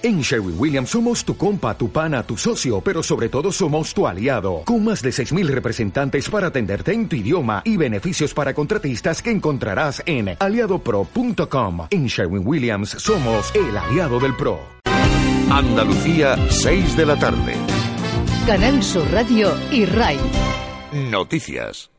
En Sherwin Williams somos tu compa, tu pana, tu socio, pero sobre todo somos tu aliado, con más de 6.000 representantes para atenderte en tu idioma y beneficios para contratistas que encontrarás en aliadopro.com. En Sherwin Williams somos el aliado del PRO. Andalucía, 6 de la tarde. Canal Sur Radio y RAI. Noticias.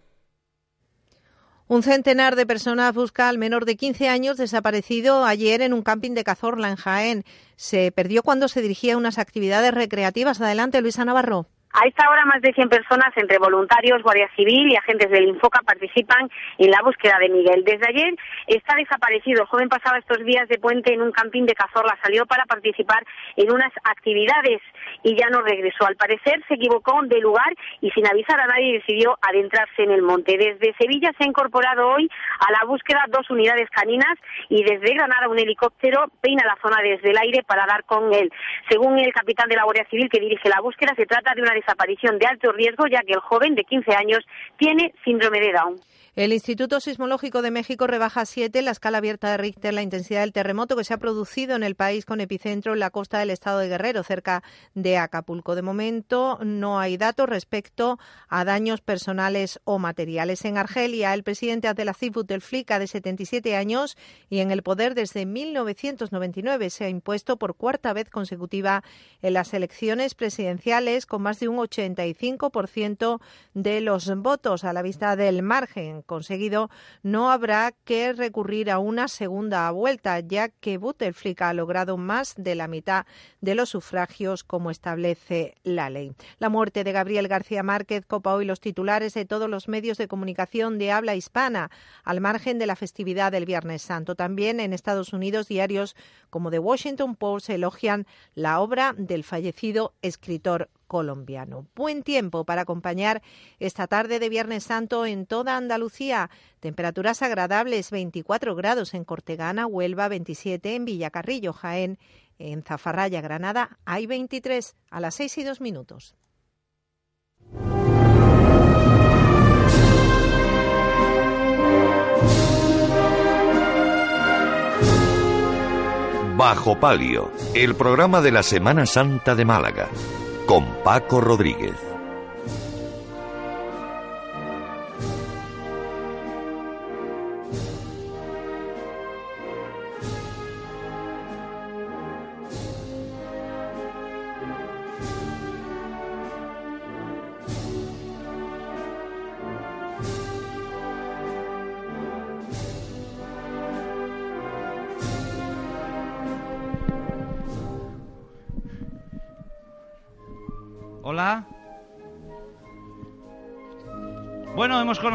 Un centenar de personas busca al menor de 15 años desaparecido ayer en un camping de Cazorla, en Jaén. Se perdió cuando se dirigía a unas actividades recreativas. Adelante, Luisa Navarro. A esta hora, más de 100 personas, entre voluntarios, Guardia Civil y agentes del Infoca, participan en la búsqueda de Miguel. Desde ayer está desaparecido. El joven pasaba estos días de puente en un camping de Cazorla. Salió para participar en unas actividades y ya no regresó. Al parecer se equivocó de lugar y sin avisar a nadie decidió adentrarse en el monte. Desde Sevilla se ha incorporado hoy a la búsqueda dos unidades caninas y desde Granada un helicóptero peina la zona desde el aire para dar con él. Según el capitán de la Guardia Civil que dirige la búsqueda, se trata de una desaparición de alto riesgo ya que el joven de 15 años tiene síndrome de Down. El Instituto Sismológico de México rebaja a 7 la escala abierta de Richter la intensidad del terremoto que se ha producido en el país con epicentro en la costa del estado de Guerrero, cerca de Acapulco. De momento no hay datos respecto a daños personales o materiales. En Argelia, el presidente Abdelaziz Bouteflika, de 77 años y en el poder desde 1999, se ha impuesto por cuarta vez consecutiva en las elecciones presidenciales con más de un 85% de los votos a la vista del margen conseguido, no habrá que recurrir a una segunda vuelta, ya que Bouteflika ha logrado más de la mitad de los sufragios como establece la ley. La muerte de Gabriel García Márquez copa hoy los titulares de todos los medios de comunicación de habla hispana, al margen de la festividad del Viernes Santo. También en Estados Unidos, diarios como The Washington Post elogian la obra del fallecido escritor colombiano. Buen tiempo para acompañar esta tarde de Viernes Santo en toda Andalucía. Temperaturas agradables, 24 grados en Cortegana, Huelva, 27 en Villacarrillo, Jaén, en Zafarraya, Granada, hay 23 a las 6 y 2 minutos. Bajo Palio, el programa de la Semana Santa de Málaga con Paco Rodríguez.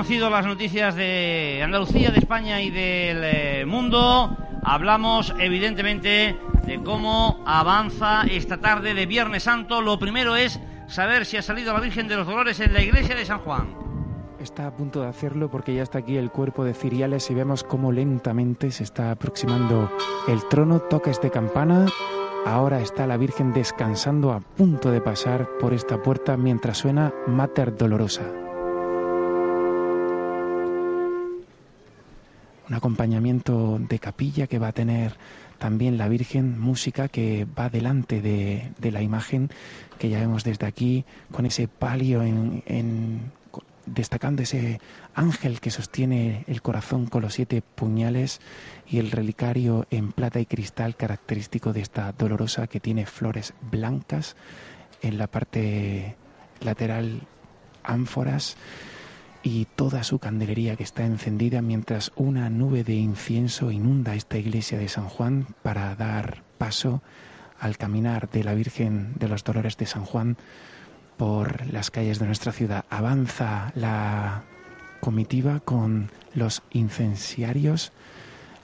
Conocido las noticias de Andalucía, de España y del eh, mundo. Hablamos evidentemente de cómo avanza esta tarde de Viernes Santo. Lo primero es saber si ha salido la Virgen de los Dolores en la iglesia de San Juan. Está a punto de hacerlo porque ya está aquí el cuerpo de Ciriales y vemos cómo lentamente se está aproximando el trono, toques de campana Ahora está la Virgen descansando a punto de pasar por esta puerta mientras suena Mater Dolorosa. Un acompañamiento de capilla que va a tener también la Virgen, música que va delante de, la imagen que ya vemos desde aquí, con ese palio en, en destacando ese ángel que sostiene el corazón con los siete puñales y el relicario en plata y cristal característico de esta dolorosa que tiene flores blancas en la parte lateral ánforas y toda su candelería que está encendida mientras una nube de incienso inunda esta iglesia de San Juan para dar paso al caminar de la Virgen de los Dolores de San Juan por las calles de nuestra ciudad. Avanza la comitiva con los incenciarios.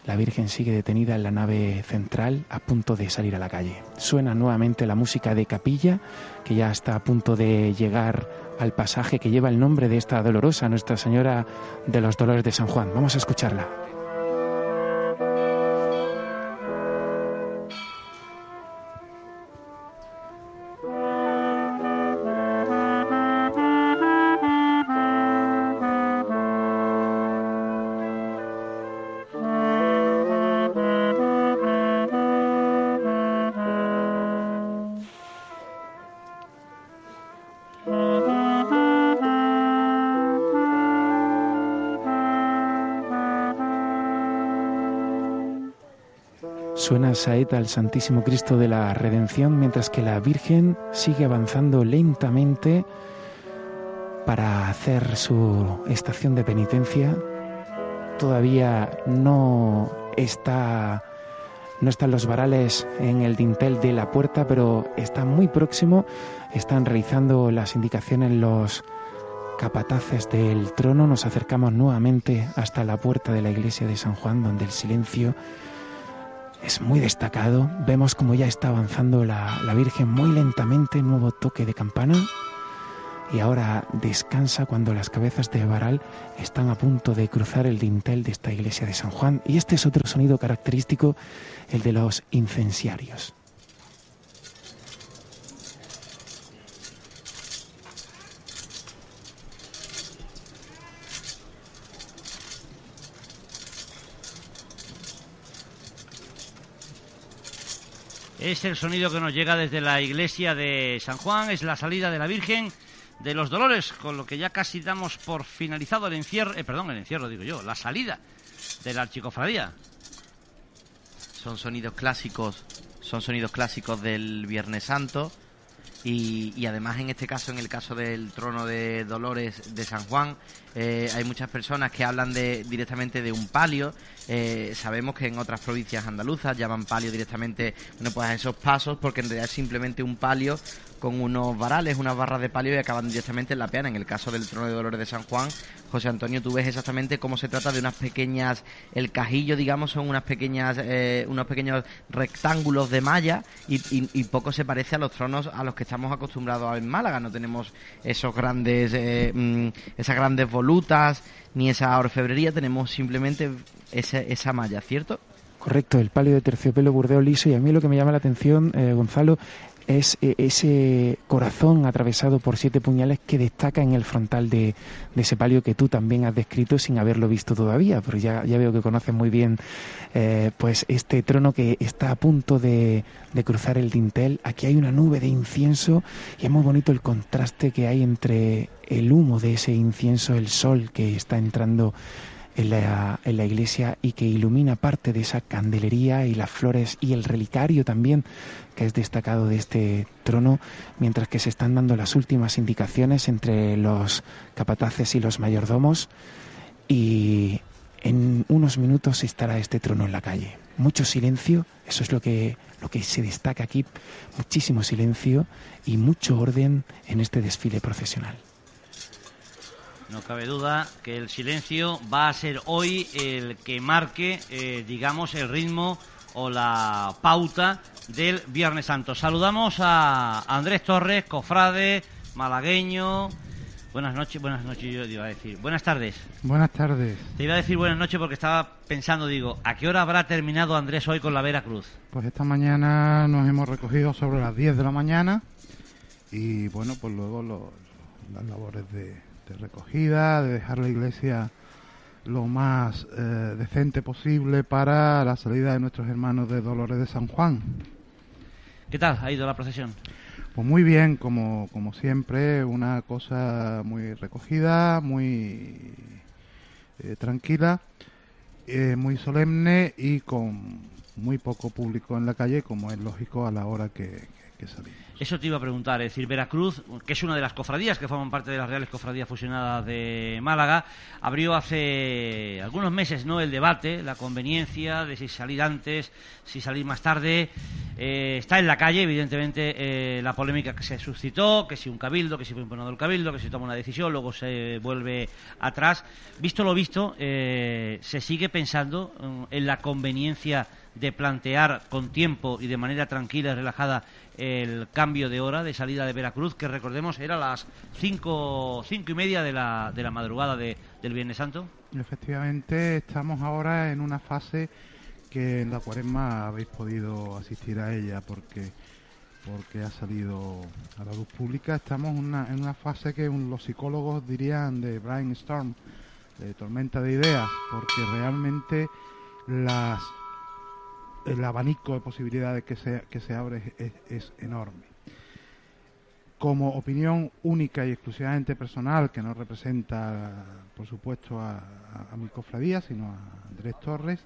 La Virgen sigue detenida en la nave central a punto de salir a la calle. Suena nuevamente la música de capilla que ya está a punto de llegar al pasaje que lleva el nombre de esta dolorosa Nuestra Señora de los Dolores de San Juan. Vamos a escucharla. Saeta al Santísimo Cristo de la Redención, mientras que la Virgen sigue avanzando lentamente para hacer su estación de penitencia. Todavía no está no están los varales en el dintel de la puerta, pero está muy próximo. Están realizando las indicaciones los capataces del trono. Nos acercamos nuevamente hasta la puerta de la iglesia de San Juan, donde el silencio es muy destacado. Vemos como ya está avanzando la, la Virgen muy lentamente, nuevo toque de campana y ahora descansa cuando las cabezas de varal están a punto de cruzar el dintel de esta iglesia de San Juan. Y este es otro sonido característico, el de los incenciarios. Es el sonido que nos llega desde la iglesia de San Juan, es la salida de la Virgen de los Dolores, con lo que ya casi damos por finalizado el encierro, eh, perdón, el encierro digo yo, la salida de la archicofradía. Son sonidos clásicos, son sonidos clásicos del Viernes Santo y, además en este caso, en el caso del trono de Dolores de San Juan, eh, hay muchas personas que hablan de, directamente de un palio. Eh, sabemos que en otras provincias andaluzas llaman palio directamente, bueno, pues a esos pasos, porque en realidad es simplemente un palio con unos varales, unas barras de palio y acaban directamente en la peana. En el caso del trono de Dolores de San Juan, José Antonio, tú ves exactamente cómo se trata de unas pequeñas, el cajillo, digamos, son unas pequeñas, eh, unos pequeños rectángulos de malla y, poco se parece a los tronos a los que estamos acostumbrados en Málaga. No tenemos esos grandes, eh, mm, esas grandes volutas ni esa orfebrería, tenemos simplemente esa, esa malla, ¿cierto? Correcto, el palio de terciopelo burdeo liso y a mí lo que me llama la atención, eh, Gonzalo, es eh, ese corazón atravesado por siete puñales que destaca en el frontal de, ese palio que tú también has descrito sin haberlo visto todavía, pero ya, ya veo que conoces muy bien eh, pues este trono que está a punto de, de, cruzar el dintel. Aquí hay una nube de incienso y es muy bonito el contraste que hay entre el humo de ese incienso, el sol que está entrando en la, en la, iglesia y que ilumina parte de esa candelería y las flores y el relicario también que es destacado de este trono, mientras que se están dando las últimas indicaciones entre los capataces y los mayordomos y en unos minutos estará este trono en la calle. Mucho silencio, eso es lo que, lo que se destaca aquí, muchísimo silencio y mucho orden en este desfile procesional. No cabe duda que el silencio va a ser hoy el que marque, eh, digamos, el ritmo o la pauta del Viernes Santo. Saludamos a Andrés Torres, cofrade, malagueño. Buenas noches, buenas noches, yo iba a decir. Buenas tardes. Buenas tardes. Te iba a decir buenas noches porque estaba pensando, digo, ¿a qué hora habrá terminado Andrés hoy con la Vera Cruz? Pues esta mañana nos hemos recogido sobre las 10 de la mañana y bueno, pues luego las labores de, de recogida, de dejar la iglesia lo más eh, decente posible para la salida de nuestros hermanos de Dolores de San Juan. ¿Qué tal ha ido la procesión? Pues muy bien, como, como siempre, una cosa muy recogida, muy eh, tranquila, eh, muy solemne y con muy poco público en la calle, como es lógico a la hora que, que salimos. Eso te iba a preguntar, es decir, Veracruz, que es una de las cofradías que forman parte de las Reales Cofradías Fusionadas de Málaga, abrió hace algunos meses no el debate, la conveniencia de si salir antes, si salir más tarde. Eh, está en la calle, evidentemente, eh, la polémica que se suscitó, que si un cabildo, que si fue impugnado el cabildo, que si toma una decisión, luego se vuelve atrás. Visto lo visto, eh, se sigue pensando mm, en la conveniencia de plantear con tiempo y de manera tranquila y relajada el cambio de hora de salida de Veracruz, que recordemos era las cinco, cinco y media de la, de la madrugada de, del Viernes Santo. Efectivamente, estamos ahora en una fase que en la cuaresma habéis podido asistir a ella porque porque ha salido a la luz pública. Estamos una, en una fase que los psicólogos dirían de brainstorm, de tormenta de ideas, porque realmente las el abanico de posibilidades que se, que se abre es, enorme. Como opinión única y exclusivamente personal, que no representa, por supuesto, a, mi cofradía, sino a Andrés Torres,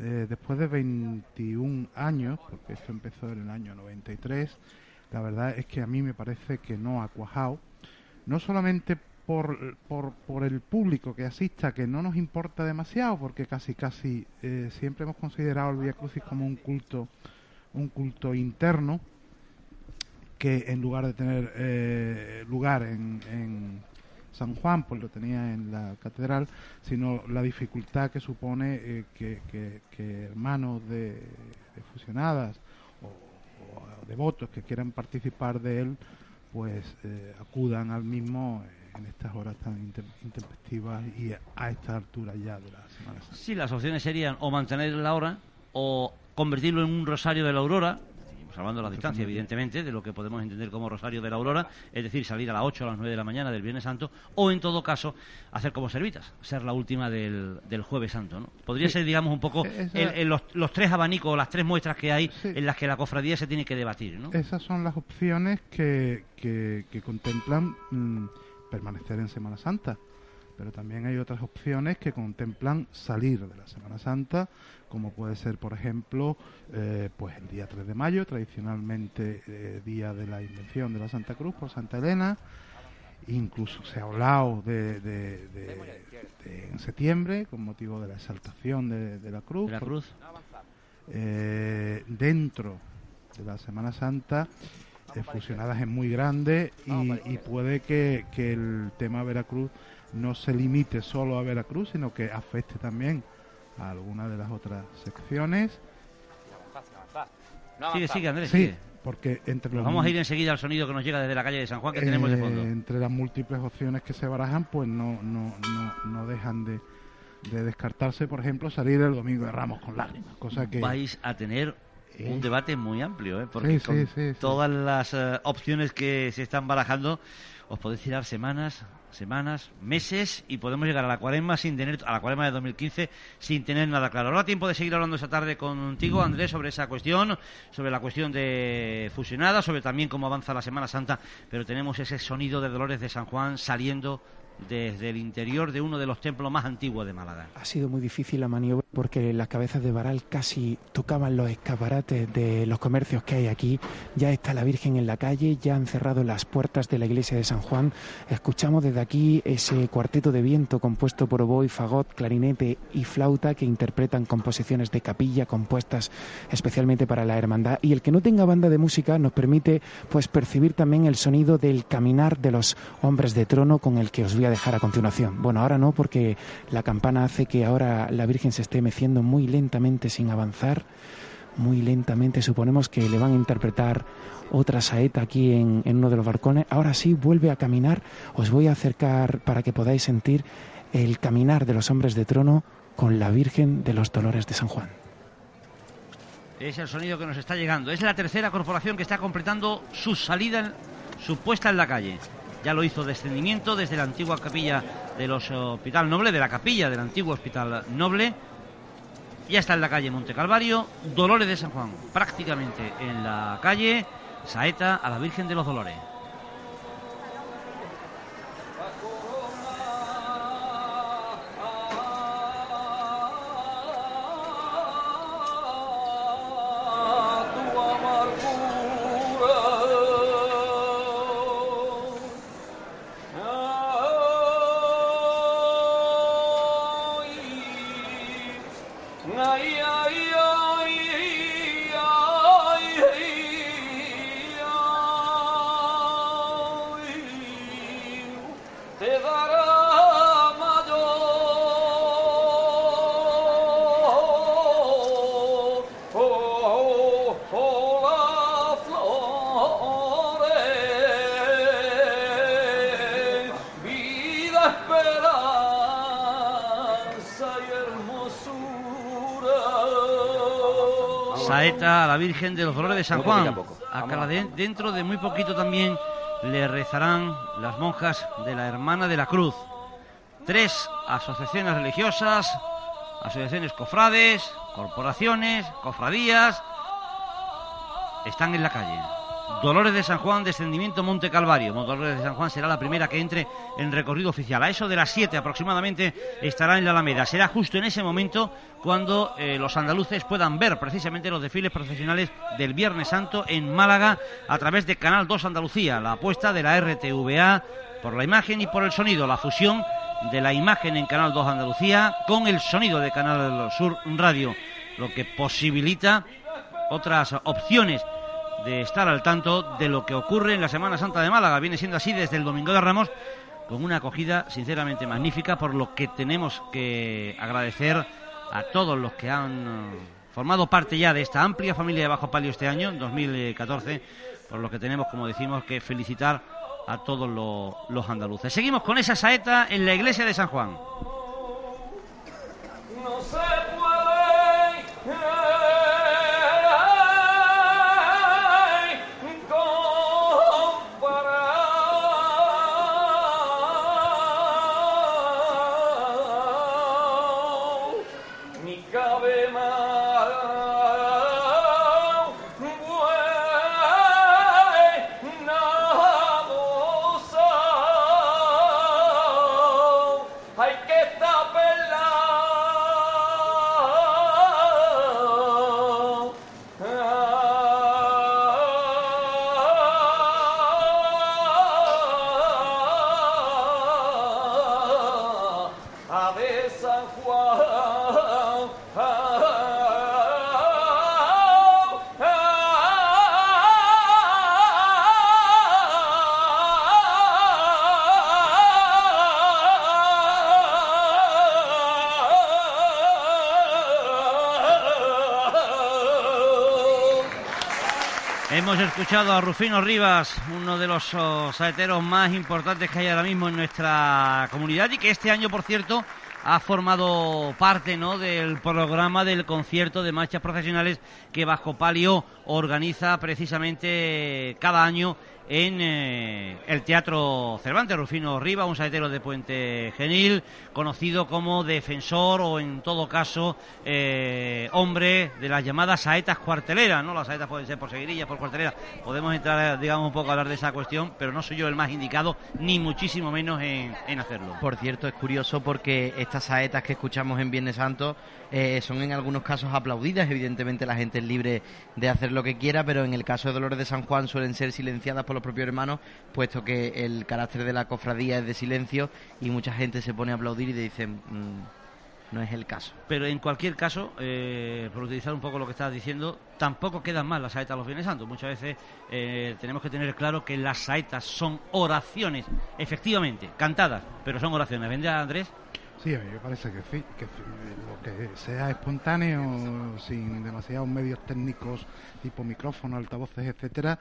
eh, después de 21 años, porque esto empezó en el año 93, la verdad es que a mí me parece que no ha cuajado, no solamente por, por, por, el público que asista, que no nos importa demasiado, porque casi casi eh, siempre hemos considerado el Via Crucis como un culto, un culto interno, que en lugar de tener eh, lugar en, en, San Juan, pues lo tenía en la catedral, sino la dificultad que supone eh, que, que, hermanos de, fusionadas o, o, devotos que quieran participar de él, pues eh, acudan al mismo en estas horas tan intempestivas y a esta altura ya de la Semana Santa. Sí, las opciones serían o mantener la hora o convertirlo en un rosario de la aurora salvando la distancia, evidentemente, de lo que podemos entender como Rosario de la Aurora, es decir, salir a las 8 o a las 9 de la mañana del Viernes Santo, o en todo caso, hacer como Servitas, ser la última del, del Jueves Santo. ¿no? Podría ser, digamos, un poco el, los, los, tres abanicos, las tres muestras que hay sí. en las que la cofradía se tiene que debatir. ¿no? Esas son las opciones que, que, que contemplan mmm, permanecer en Semana Santa pero también hay otras opciones que contemplan salir de la Semana Santa, como puede ser, por ejemplo, eh, pues el día 3 de mayo, tradicionalmente eh, día de la invención de la Santa Cruz por Santa Elena. Incluso se ha hablado de, de, de, de en septiembre, con motivo de la exaltación de, la cruz. La cruz. Eh, dentro de la Semana Santa, fusionadas es muy grande y, y puede que, que el tema Veracruz no se limite solo a Veracruz, sino que afecte también a alguna de las otras secciones. sigue, sigue, Andrés, sí, sigue. porque entre los Vamos a ir enseguida al sonido que nos llega desde la calle de San Juan que eh, tenemos de fondo. Entre las múltiples opciones que se barajan, pues no, no, no, no dejan de, de descartarse, por ejemplo, salir el domingo de Ramos con lágrimas, cosa que vais a tener un debate muy amplio, ¿eh? porque sí, con sí, sí, todas las uh, opciones que se están barajando, os podéis tirar semanas, semanas, meses y podemos llegar a la cuaresma sin tener a la cuaresma de 2015 sin tener nada claro. Ahora tiempo de seguir hablando esta tarde contigo, Andrés, sobre esa cuestión, sobre la cuestión de fusionada, sobre también cómo avanza la Semana Santa, pero tenemos ese sonido de Dolores de San Juan saliendo desde el interior de uno de los templos más antiguos de Málaga. Ha sido muy difícil la maniobra porque las cabezas de varal casi tocaban los escaparates de los comercios que hay aquí. Ya está la Virgen en la calle, ya han cerrado las puertas de la iglesia de San Juan. Escuchamos desde aquí ese cuarteto de viento compuesto por oboe, fagot, clarinete y flauta que interpretan composiciones de capilla compuestas especialmente para la hermandad. Y el que no tenga banda de música nos permite pues percibir también el sonido del caminar de los hombres de trono con el que os voy a dejar a continuación. Bueno, ahora no, porque la campana hace que ahora la Virgen se esté meciendo muy lentamente sin avanzar, muy lentamente. Suponemos que le van a interpretar otra saeta aquí en, en uno de los balcones. Ahora sí, vuelve a caminar. Os voy a acercar para que podáis sentir el caminar de los hombres de trono con la Virgen de los Dolores de San Juan. Es el sonido que nos está llegando. Es la tercera corporación que está completando su salida, su puesta en la calle ya lo hizo descendimiento desde la antigua capilla del Hospital Noble, de la capilla del antiguo Hospital Noble. Ya está en la calle Monte Calvario, Dolores de San Juan, prácticamente en la calle, saeta a la Virgen de los Dolores. Virgen de los Dolores de San Juan. De, dentro de muy poquito también le rezarán las monjas de la Hermana de la Cruz. Tres asociaciones religiosas, asociaciones cofrades, corporaciones, cofradías, están en la calle. Dolores de San Juan, descendimiento Monte Calvario. Dolores de San Juan será la primera que entre en recorrido oficial. A eso de las 7 aproximadamente estará en la Alameda. Será justo en ese momento cuando eh, los andaluces puedan ver precisamente los desfiles profesionales del Viernes Santo en Málaga a través de Canal 2 Andalucía, la apuesta de la RTVA por la imagen y por el sonido, la fusión de la imagen en Canal 2 Andalucía con el sonido de Canal Sur Radio, lo que posibilita otras opciones de estar al tanto de lo que ocurre en la Semana Santa de Málaga. Viene siendo así desde el Domingo de Ramos, con una acogida sinceramente magnífica, por lo que tenemos que agradecer a todos los que han eh, formado parte ya de esta amplia familia de Bajo Palio este año, en 2014, por lo que tenemos, como decimos, que felicitar a todos los andaluces. Seguimos con esa saeta en la iglesia de San Juan. Hemos escuchado a Rufino Rivas, uno de los oh, saeteros más importantes que hay ahora mismo en nuestra comunidad y que este año, por cierto, ha formado parte ¿no? del programa del concierto de marchas profesionales que Bajo Palio organiza precisamente cada año en eh, el Teatro Cervantes. Rufino Riva, un saetero de Puente Genil, conocido como defensor o en todo caso eh, hombre de las llamadas saetas cuarteleras, ¿no? Las saetas pueden ser por seguirillas, por cuarteleras. Podemos entrar, digamos, un poco a hablar de esa cuestión, pero no soy yo el más indicado, ni muchísimo menos en, en hacerlo. Por cierto, es curioso porque estas saetas que escuchamos en Viernes Santo eh, son en algunos casos aplaudidas. Evidentemente la gente es libre de hacer lo que quiera, pero en el caso de Dolores de San Juan suelen ser silenciadas por los propios hermanos, puesto que el carácter de la cofradía es de silencio y mucha gente se pone a aplaudir y dicen... Mm, no es el caso. Pero en cualquier caso, eh, por utilizar un poco lo que estás diciendo, tampoco quedan mal las saetas los Viernes Santos. Muchas veces eh, tenemos que tener claro que las saetas son oraciones, efectivamente, cantadas, pero son oraciones. ¿Vendrá Andrés? Sí, a mí me parece que sí, que lo que sea espontáneo, sin demasiados medios técnicos tipo micrófono, altavoces, etcétera,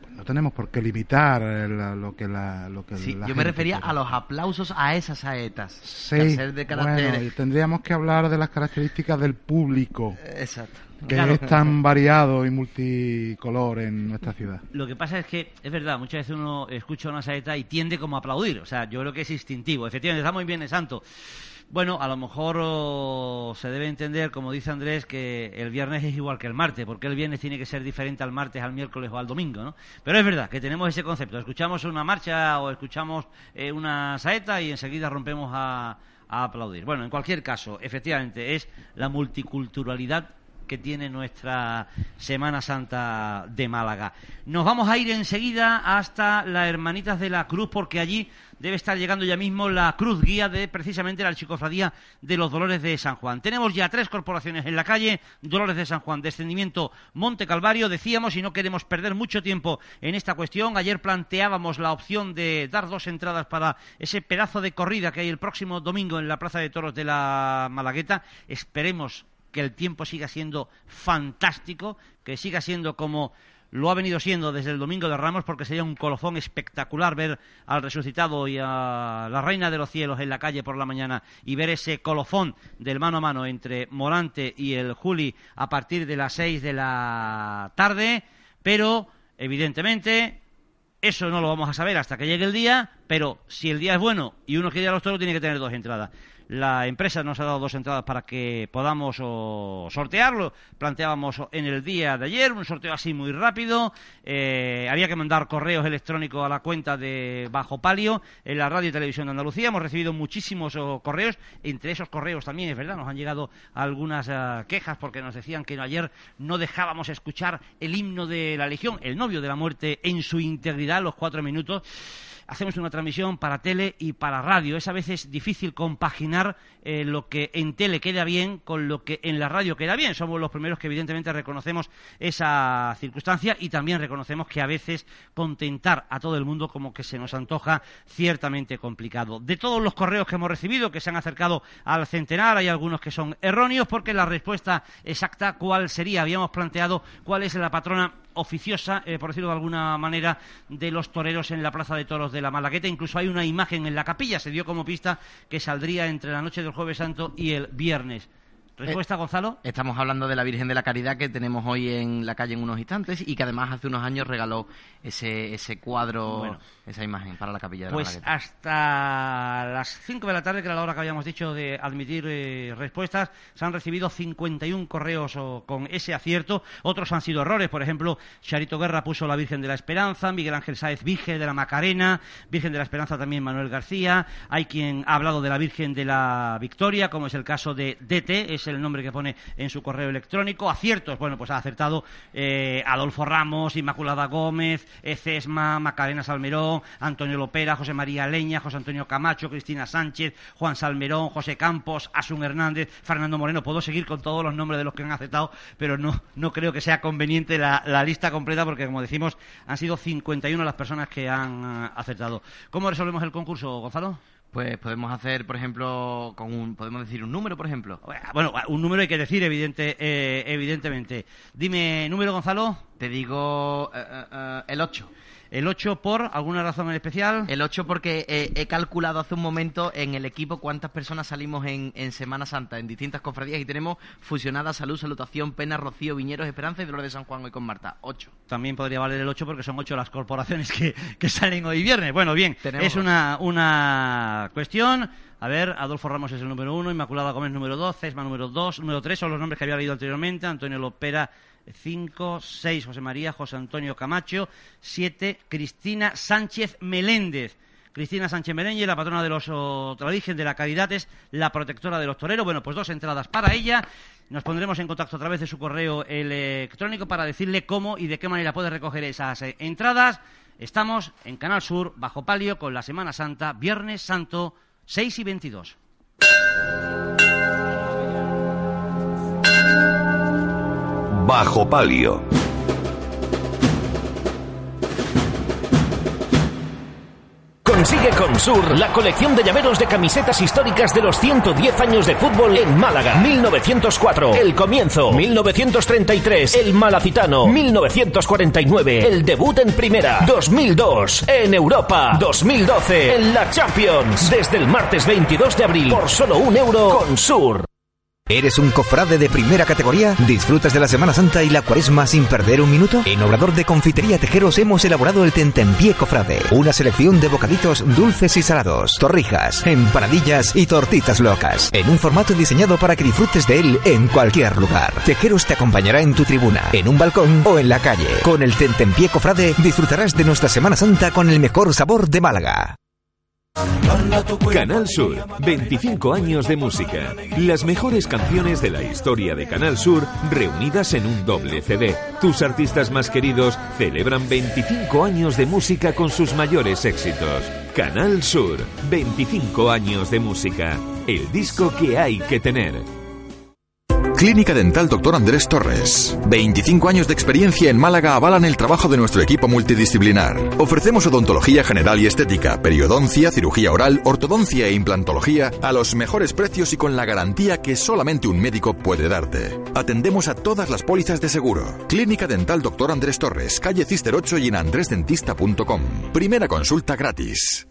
pues no tenemos por qué limitar eh, lo que la lo que sí, yo me refería a los aplausos a esas saetas sí de bueno, y tendríamos que hablar de las características del público. Exacto que es tan variado y multicolor en nuestra ciudad. Lo que pasa es que es verdad, muchas veces uno escucha una saeta y tiende como a aplaudir, o sea, yo creo que es instintivo. Efectivamente, está muy bien, santo. Bueno, a lo mejor se debe entender, como dice Andrés, que el viernes es igual que el martes, porque el viernes tiene que ser diferente al martes, al miércoles o al domingo, ¿no? Pero es verdad que tenemos ese concepto. Escuchamos una marcha o escuchamos eh, una saeta y enseguida rompemos a aplaudir. Bueno, en cualquier caso, efectivamente, es la multiculturalidad que tiene nuestra Semana Santa de Málaga. Nos vamos a ir enseguida hasta las Hermanitas de la Cruz porque allí debe estar llegando ya mismo la cruz guía de precisamente la Archicofradía de los Dolores de San Juan. Tenemos ya tres corporaciones en la calle, Dolores de San Juan, descendimiento Monte Calvario, decíamos, y no queremos perder mucho tiempo en esta cuestión. Ayer planteábamos la opción de dar dos entradas para ese pedazo de corrida que hay el próximo domingo en la Plaza de Toros de la Malagueta. Esperemos que el tiempo siga siendo fantástico, que siga siendo como lo ha venido siendo desde el Domingo de Ramos, porque sería un colofón espectacular ver al resucitado y a la Reina de los Cielos en la calle por la mañana y ver ese colofón del mano a mano entre Morante y el Juli a partir de las seis de la tarde, pero evidentemente eso no lo vamos a saber hasta que llegue el día, pero si el día es bueno y uno quiere ir a los toros, tiene que tener dos entradas. La empresa nos ha dado dos entradas para que podamos sortearlo. Planteábamos en el día de ayer un sorteo así muy rápido. Eh, había que mandar correos electrónicos a la cuenta de Bajo Palio en la radio y televisión de Andalucía. Hemos recibido muchísimos oh, correos. Entre esos correos también, es verdad, nos han llegado algunas ah, quejas porque nos decían que ayer no dejábamos escuchar el himno de la Legión, el novio de la muerte, en su integridad, los cuatro minutos hacemos una transmisión para tele y para radio. Es a veces difícil compaginar eh, lo que en tele queda bien con lo que en la radio queda bien. Somos los primeros que evidentemente reconocemos esa circunstancia y también reconocemos que a veces contentar a todo el mundo como que se nos antoja ciertamente complicado. De todos los correos que hemos recibido que se han acercado al centenar, hay algunos que son erróneos porque la respuesta exacta cuál sería, habíamos planteado cuál es la patrona oficiosa, eh, por decirlo de alguna manera, de los toreros en la Plaza de Toros de la Malagueta. Incluso hay una imagen en la capilla, se dio como pista que saldría entre la noche del Jueves Santo y el viernes. ¿Respuesta, Gonzalo? Estamos hablando de la Virgen de la Caridad que tenemos hoy en la calle en unos instantes y que además hace unos años regaló ese, ese cuadro, esa imagen para la capilla de pues la Pues hasta las 5 de la tarde, que era la hora que habíamos dicho de admitir eh, respuestas, se han recibido 51 correos con ese acierto. Otros han sido errores. Por ejemplo, Charito Guerra puso la Virgen de la Esperanza, Miguel Ángel Sáez Virgen de la Macarena, Virgen de la Esperanza también Manuel García. Hay quien ha hablado de la Virgen de la Victoria, como es el caso de DT, es el nombre que pone en su correo electrónico. Aciertos, bueno, pues ha acertado eh, Adolfo Ramos, Inmaculada Gómez, Cesma, Macarena Salmerón, Antonio Lopera, José María Leña, José Antonio Camacho, Cristina Sánchez, Juan Salmerón, José Campos, Asun Hernández, Fernando Moreno. Puedo seguir con todos los nombres de los que han aceptado, pero no, no creo que sea conveniente la, lista completa porque, como decimos, han sido 51 las personas que han eh, acertado. ¿Cómo resolvemos el concurso, Gonzalo? Pues podemos hacer, por ejemplo, con un, podemos decir un número, por ejemplo. Bueno, un número hay que decir, evidente, eh, evidentemente. Dime, número, Gonzalo. Te digo eh, eh, el 8. ¿El 8 por alguna razón en especial? El 8 porque eh, he calculado hace un momento en el equipo cuántas personas salimos en, Semana Santa, en distintas cofradías, y tenemos fusionada Salud, Salutación, Pena, Rocío, Viñeros, Esperanza y Dolores de San Juan hoy con Marta. 8. También podría valer el 8 porque son 8 las corporaciones que, salen hoy viernes. Bueno, bien, es una, una cuestión... A ver, Adolfo Ramos es el número 1, Inmaculada Gómez número 2, Cesma número 2, número 3 son los nombres que había leído anteriormente, Antonio Lopera 5, 6 José María, José Antonio Camacho, 7 Cristina Sánchez Meléndez. Cristina Sánchez Meléndez, la patrona de los la Virgen de la Caridad, es la protectora de los toreros. Bueno, pues dos entradas para ella. Nos pondremos en contacto a través de su correo electrónico para decirle cómo y de qué manera puede recoger esas eh, entradas. Estamos en Canal Sur, bajo palio, con la Semana Santa, Viernes Santo, 6 y 22. Bajo Palio. Consigue con Sur la colección de llaveros de camisetas históricas de los 110 años de fútbol en Málaga. 1904, el comienzo. 1933, el Malacitano. 1949, el debut en primera. 2002, en Europa. 2012, en la Champions. Desde el martes 22 de abril, por solo un euro con Sur. ¿Eres un cofrade de primera categoría? ¿Disfrutas de la Semana Santa y la cuaresma sin perder un minuto? En Obrador de Confitería Tejeros hemos elaborado el Tentempié Cofrade, una selección de bocaditos dulces y salados, torrijas, empanadillas y tortitas locas, en un formato diseñado para que disfrutes de él en cualquier lugar. Tejeros te acompañará en tu tribuna, en un balcón o en la calle. Con el Tentempié Cofrade disfrutarás de nuestra Semana Santa con el mejor sabor de Málaga. Canal Sur, 25 años de música. Las mejores canciones de la historia de Canal Sur reunidas en un doble CD. Tus artistas más queridos celebran 25 años de música con sus mayores éxitos. Canal Sur, 25 años de música. El disco que hay que tener. Clínica Dental Dr. Andrés Torres. 25 años de experiencia en Málaga avalan el trabajo de nuestro equipo multidisciplinar. Ofrecemos odontología general y estética, periodoncia, cirugía oral, ortodoncia e implantología a los mejores precios y con la garantía que solamente un médico puede darte. Atendemos a todas las pólizas de seguro. Clínica Dental Dr. Andrés Torres, calle Cister 8 y en andresdentista.com. Primera consulta gratis.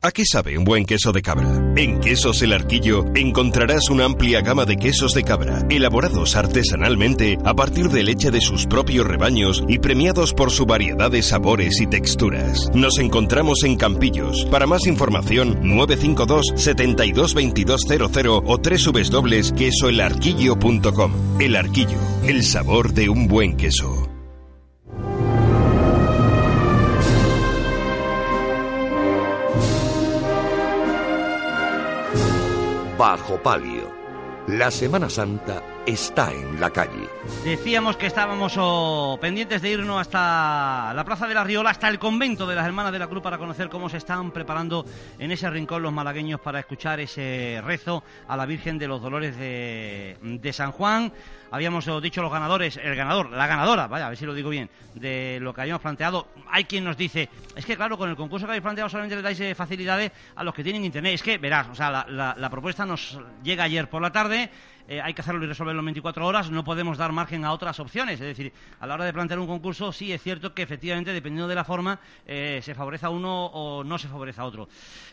¿A qué sabe un buen queso de cabra? En Quesos El Arquillo encontrarás una amplia gama de quesos de cabra, elaborados artesanalmente a partir de leche de sus propios rebaños y premiados por su variedad de sabores y texturas. Nos encontramos en Campillos. Para más información, 952 72 2200 o www.quesoelarquillo.com. El Arquillo, el sabor de un buen queso. Bajo palio. La Semana Santa está en la calle. Decíamos que estábamos oh, pendientes de irnos hasta la Plaza de la Riola, hasta el convento de las Hermanas de la Cruz para conocer cómo se están preparando en ese rincón los malagueños para escuchar ese rezo a la Virgen de los Dolores de, San Juan. Habíamos oh, dicho los ganadores, el ganador, la ganadora, vaya, a ver si lo digo bien, de lo que habíamos planteado. Hay quien nos dice, es que claro, con el concurso que habéis planteado solamente le dais eh, facilidades a los que tienen internet. Es que, verás, o sea, la propuesta nos llega ayer por la tarde. Eh, hay que hacerlo y resolverlo en 24 horas, no podemos dar margen a otras opciones. Es decir, a la hora de plantear un concurso, sí es cierto que efectivamente, dependiendo de la forma, eh, se favorece a uno o no se favorece a otro.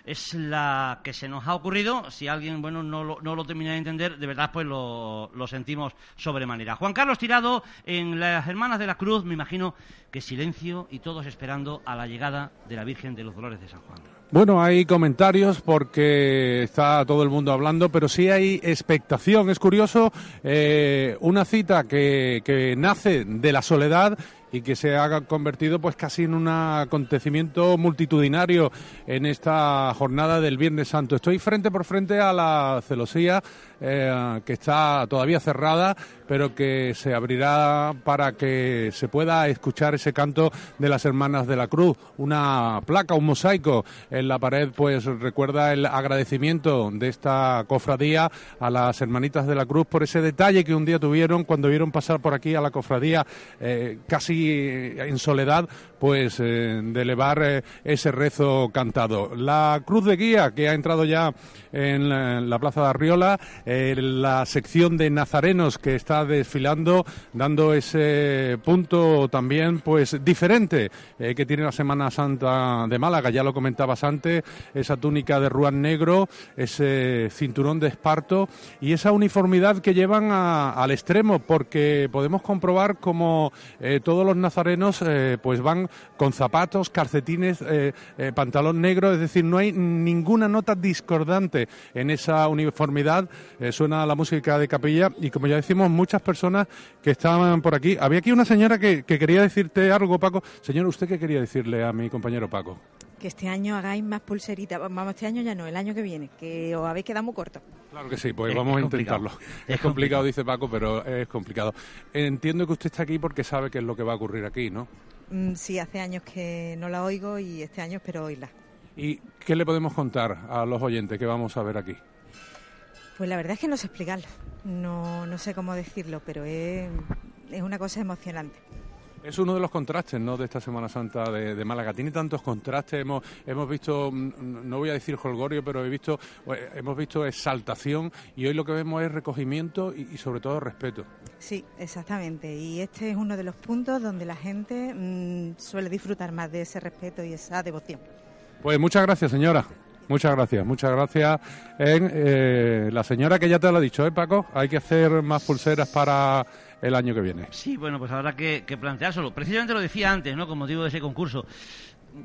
Es la que se nos ha ocurrido. Si alguien bueno no lo, no lo termina de entender, de verdad, pues lo, lo sentimos sobremanera. Juan Carlos Tirado, en las Hermanas de la Cruz, me imagino que silencio y todos esperando a la llegada de la Virgen de los Dolores de San Juan. Bueno, hay comentarios porque está todo el mundo hablando, pero sí hay expectación. Es curioso, eh, una cita que, que nace de la soledad y que se ha convertido pues casi en un acontecimiento multitudinario en esta jornada del Viernes Santo. Estoy frente por frente a la celosía eh, que está todavía cerrada, pero que se abrirá para que se pueda escuchar ese canto de las Hermanas de la Cruz. Una placa, un mosaico en la pared, pues recuerda el agradecimiento de esta cofradía a las Hermanitas de la Cruz por ese detalle que un día tuvieron cuando vieron pasar por aquí a la cofradía eh, casi en soledad, pues eh, de elevar eh, ese rezo cantado. La cruz de guía que ha entrado ya en la, Plaza de Arriola, eh, la sección de nazarenos que está desfilando, dando ese punto también pues diferente que tiene la Semana Santa de Málaga. Ya lo comentabas antes, esa túnica de ruán negro, ese cinturón de esparto y esa uniformidad que llevan a- al extremo, porque podemos comprobar como todos los nazarenos eh, pues van con zapatos, calcetines, eh, eh, pantalón negro, es decir, no hay ninguna nota discordante en esa uniformidad. Eh, suena la música de capilla y como ya decimos, muchas personas que estaban por aquí. Había aquí una señora que, que quería decirte algo, Paco. Señor, ¿usted qué quería decirle a mi compañero Paco? Que este año hagáis más pulseritas. Vamos, este año ya no, el año que viene, que os habéis quedado muy cortos. Claro que sí, pues Es vamos a intentarlo. Es, complicado, dice Paco, pero es complicado. Entiendo que usted está aquí porque sabe qué es lo que va a ocurrir aquí, ¿no? Mm, sí, hace años que no la oigo y este año espero oírla. ¿Y qué le podemos contar a los oyentes que vamos a ver aquí? Pues la verdad es que no sé explicarlo. No, no sé cómo decirlo, pero es, es una cosa emocionante. Es uno de los contrastes ¿no? de esta Semana Santa de, de Málaga. Tiene tantos contrastes. Hemos, hemos visto, mm, no voy a decir holgorio, pero he visto, eh, hemos visto exaltación y hoy lo que vemos es recogimiento y, y sobre todo respeto. Sí, exactamente. Y este es uno de los puntos donde la gente mm, suele disfrutar más de ese respeto y esa devoción. Pues muchas gracias, señora. Muchas gracias, muchas gracias. En, eh, la señora que ya te lo ha dicho, ¿eh, Paco? Hay que hacer más pulseras para el año que viene. Sí, bueno, pues habrá que, que planteárselo. Precisamente lo decía antes, ¿no? Como digo de ese concurso.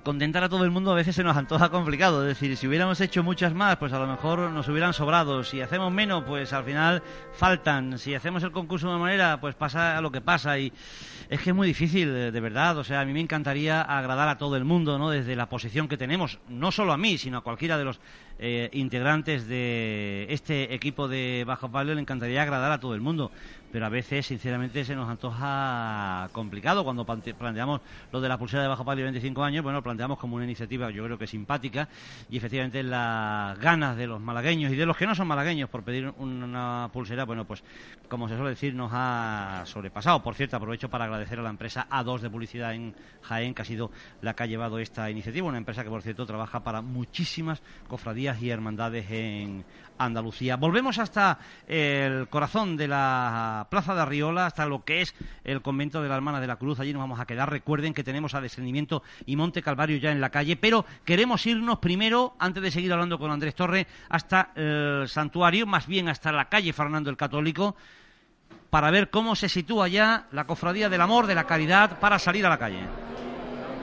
Contentar a todo el mundo a veces se nos antoja complicado. Es decir, si hubiéramos hecho muchas más, pues a lo mejor nos hubieran sobrado. Si hacemos menos, pues al final faltan. Si hacemos el concurso de una manera, pues pasa lo que pasa. Y es que es muy difícil, de, verdad. O sea, a mí me encantaría agradar a todo el mundo, ¿no? Desde la posición que tenemos, no solo a mí, sino a cualquiera de los eh, integrantes de este equipo de Bajo Palio, le encantaría agradar a todo el mundo. Pero a veces, sinceramente, se nos antoja complicado cuando plante- planteamos lo de la pulsera de Bajo Palio de 25 años. Bueno, planteamos como una iniciativa, yo creo que simpática. Y efectivamente, las ganas de los malagueños y de los que no son malagueños por pedir una pulsera, bueno, pues como se suele decir, nos ha sobrepasado. Por cierto, aprovecho para agradecer a la empresa A2 de publicidad en Jaén, que ha sido la que ha llevado esta iniciativa. Una empresa que, por cierto, trabaja para muchísimas cofradías y hermandades en Andalucía. Volvemos hasta el corazón de la la Plaza de Arriola hasta lo que es el convento de la Hermana de la Cruz. Allí nos vamos a quedar. Recuerden que tenemos a Descendimiento y Monte Calvario ya en la calle, pero queremos irnos primero, antes de seguir hablando con Andrés Torre, hasta el santuario, más bien hasta la calle Fernando el Católico, para ver cómo se sitúa ya la Cofradía del Amor, de la Caridad, para salir a la calle.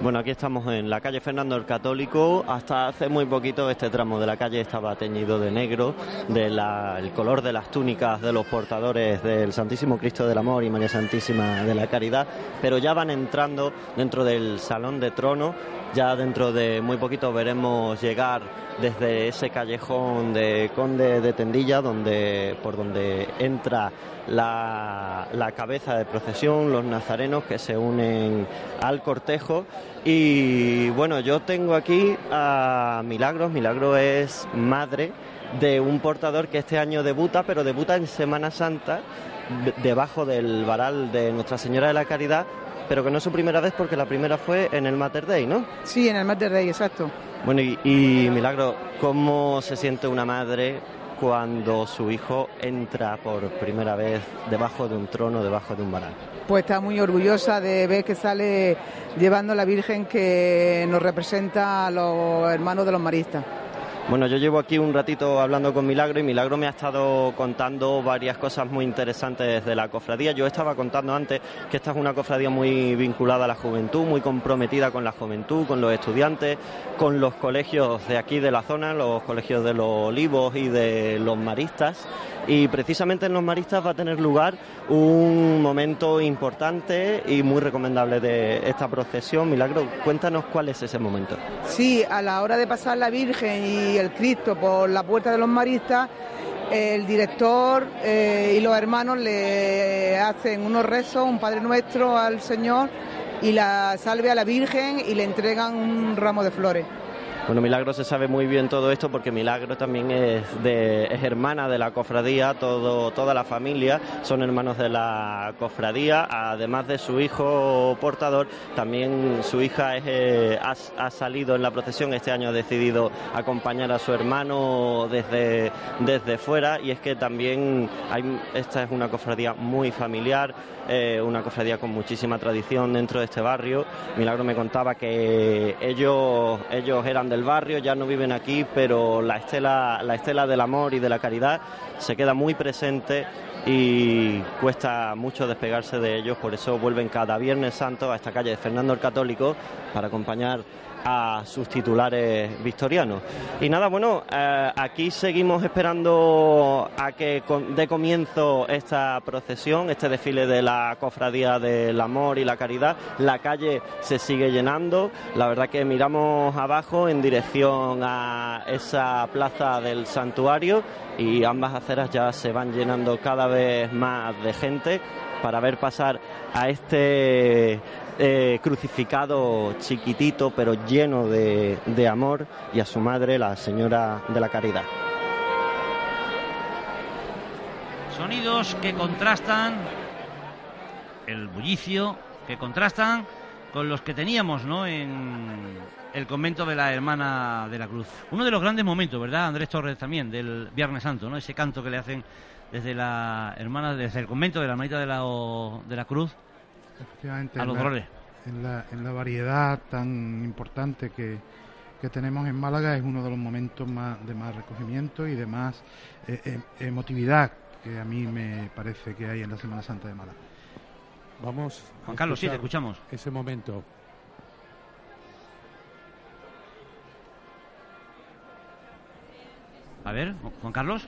Bueno, aquí estamos en la calle Fernando el Católico. Hasta hace muy poquito este tramo de la calle estaba teñido de negro, del color de las túnicas de los portadores del Santísimo Cristo del Amor y María Santísima de la Caridad, pero ya van entrando dentro del Salón de Trono. Ya dentro de muy poquito veremos llegar desde ese callejón de Conde de Tendilla, donde, por donde entra la, cabeza de procesión, los nazarenos que se unen al cortejo y bueno, yo tengo aquí a Milagros. Milagro es madre de un portador que este año debuta, pero debuta en Semana Santa, debajo del varal de Nuestra Señora de la Caridad, pero que no es su primera vez porque la primera fue en el Mater Dei, ¿no? Sí, en el Mater Dei, exacto. Bueno, y, y Milagro, ¿cómo se siente una madre cuando su hijo entra por primera vez debajo de un trono, debajo de un varal? Pues está muy orgullosa de ver que sale llevando la Virgen que nos representa a los hermanos de los maristas. Bueno, yo llevo aquí un ratito hablando con Milagro y Milagro me ha estado contando varias cosas muy interesantes de la cofradía. Yo estaba contando antes que esta es una cofradía muy vinculada a la juventud, muy comprometida con la juventud, con los estudiantes, con los colegios de aquí de la zona, los colegios de los Olivos y de los Maristas. Y precisamente en los Maristas va a tener lugar un momento importante y muy recomendable de esta procesión. Milagro, cuéntanos cuál es ese momento. Sí, a la hora de pasar la Virgen y el Cristo por la puerta de los Maristas, el director eh, y los hermanos le hacen unos rezos, un Padre Nuestro al Señor y la salve a la Virgen y le entregan un ramo de flores. Bueno, Milagro se sabe muy bien todo esto porque Milagro también es, de, es hermana de la cofradía, todo, toda la familia son hermanos de la cofradía, además de su hijo portador, también su hija eh, ha, ha, salido en la procesión, este año ha decidido acompañar a su hermano desde, desde fuera y es que también esta es una cofradía muy familiar, una cofradía con muchísima tradición dentro de este barrio. Milagro me contaba que ellos, ellos eran del barrio, ya no viven aquí, pero la estela, la estela del amor y de la caridad se queda muy presente y cuesta mucho despegarse de ellos, por eso vuelven cada Viernes Santo a esta calle de Fernando el Católico para acompañar a sus titulares victorianos. Y nada, bueno, eh, aquí seguimos esperando a que dé comienzo esta procesión, este desfile de la Cofradía del Amor y la Caridad. La calle se sigue llenando, la verdad que miramos abajo en dirección a esa plaza del santuario y ambas aceras ya se van llenando cada vez más de gente para ver pasar a este eh, crucificado chiquitito pero lleno de, de amor y a su madre, la Señora de la Caridad. Sonidos que contrastan el bullicio, que contrastan con los que teníamos ¿no? en el convento de la Hermana de la Cruz. Uno de los grandes momentos, ¿verdad, Andrés Torres, también, del Viernes Santo, ¿no? ese canto que le hacen desde la hermana, desde el convento de la Hermanita de la, de la Cruz a los dolores. En la, en la variedad tan importante que, que tenemos en Málaga es uno de los momentos más, de más recogimiento y de más eh, eh, emotividad que a mí me parece que hay en la Semana Santa de Málaga. Vamos. Juan Carlos, sí, te escuchamos. Ese momento. A ver, Juan Carlos.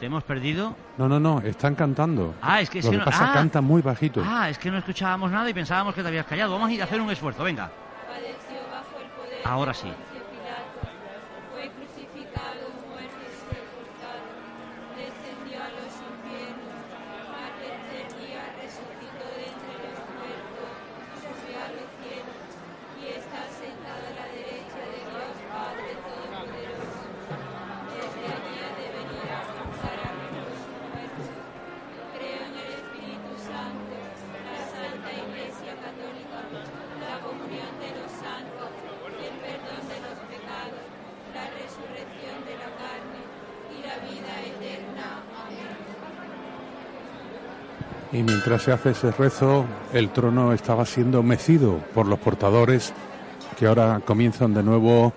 ¿Te hemos perdido? No, no, no, están cantando. Ah, es que, Lo que no, pasa, ah, cantan muy bajito. Ah, es que no escuchábamos nada y pensábamos que te habías callado. Vamos a ir a hacer un esfuerzo, venga. Ahora sí. Y mientras se hace ese rezo, el trono estaba siendo mecido por los portadores que ahora comienzan de nuevo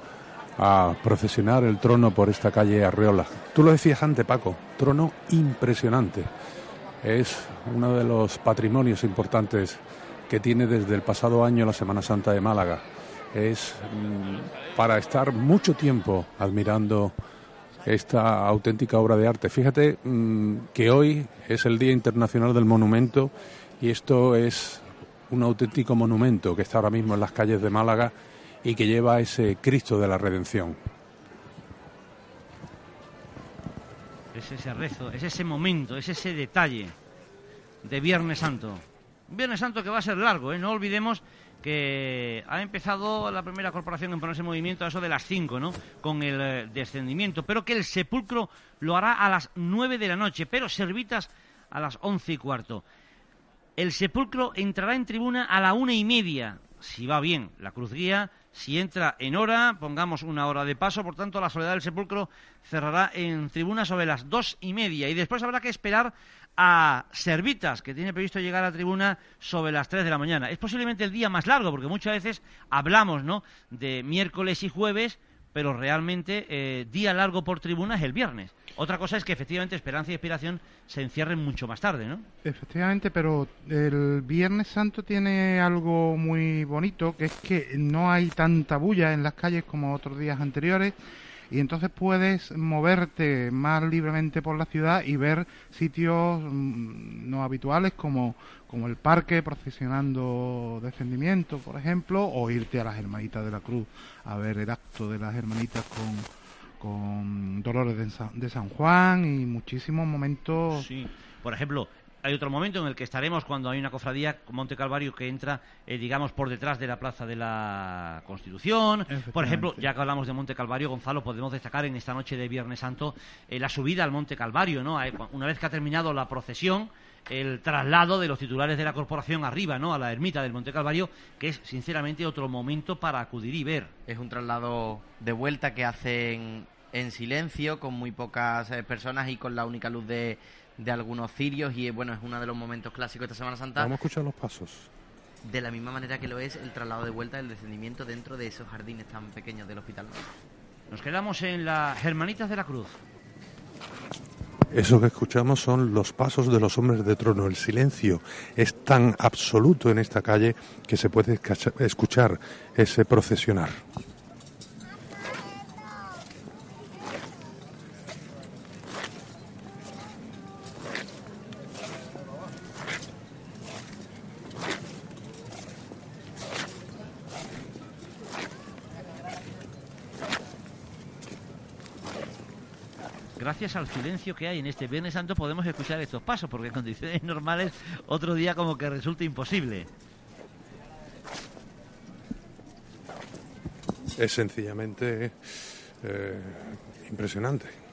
a procesionar el trono por esta calle Arreola. Tú lo decías antes, Paco, trono impresionante. Es uno de los patrimonios importantes que tiene desde el pasado año la Semana Santa de Málaga. Es mm, para estar mucho tiempo admirando esta auténtica obra de arte. Fíjate mm, que hoy es el Día Internacional del Monumento y esto es un auténtico monumento que está ahora mismo en las calles de Málaga y que lleva ese Cristo de la Redención. Es ese rezo, es ese momento, es ese detalle de Viernes Santo. Viernes Santo que va a ser largo, ¿eh? No olvidemos que ha empezado la primera corporación en ponerse en movimiento a eso de las 5, ¿no? Con el eh, descendimiento, pero que el sepulcro lo hará a las 9 de la noche, pero servitas a las once y cuarto. El sepulcro entrará en tribuna a la una y media, si va bien la cruz guía, si entra en hora, pongamos una hora de paso, por tanto la soledad del sepulcro cerrará en tribuna sobre las dos y media y después habrá que esperar a Servitas, que tiene previsto llegar a la tribuna sobre las 3 de la mañana. Es posiblemente el día más largo, porque muchas veces hablamos ¿no? de miércoles y jueves, pero realmente eh, día largo por tribuna es el viernes. Otra cosa es que efectivamente Esperanza y Inspiración se encierren mucho más tarde, ¿no? Efectivamente, pero el Viernes Santo tiene algo muy bonito, que es que no hay tanta bulla en las calles como otros días anteriores y entonces puedes moverte más libremente por la ciudad y ver sitios mm, no habituales como, como el parque procesionando descendimiento, por ejemplo, o irte a las Hermanitas de la Cruz a ver el acto de las Hermanitas con, con Dolores de San, de San Juan y muchísimos momentos. Sí, por ejemplo, hay otro momento en el que estaremos cuando hay una cofradía Monte Calvario que entra, eh, digamos, por detrás de la Plaza de la Constitución. Por ejemplo, ya que hablamos de Monte Calvario, Gonzalo, podemos destacar en esta noche de Viernes Santo eh, la subida al Monte Calvario, ¿no? Una vez que ha terminado la procesión, el traslado de los titulares de la corporación arriba, ¿no? A la ermita del Monte Calvario, que es sinceramente otro momento para acudir y ver. Es un traslado de vuelta que hacen en silencio, con muy pocas eh, personas y con la única luz de, de algunos cirios. Y bueno, es uno de los momentos clásicos de esta Semana Santa. Vamos a escuchar los pasos. De la misma manera que lo es el traslado de vuelta, el descendimiento dentro de esos jardines tan pequeños del hospital. Nos quedamos en las Hermanitas de la Cruz. Eso que escuchamos son los pasos de los hombres de trono. El silencio es tan absoluto en esta calle que se puede escuchar ese procesionar. Gracias al silencio que hay en este Viernes Santo podemos escuchar estos pasos, porque en condiciones normales otro día como que resulta imposible. Es sencillamente eh, impresionante.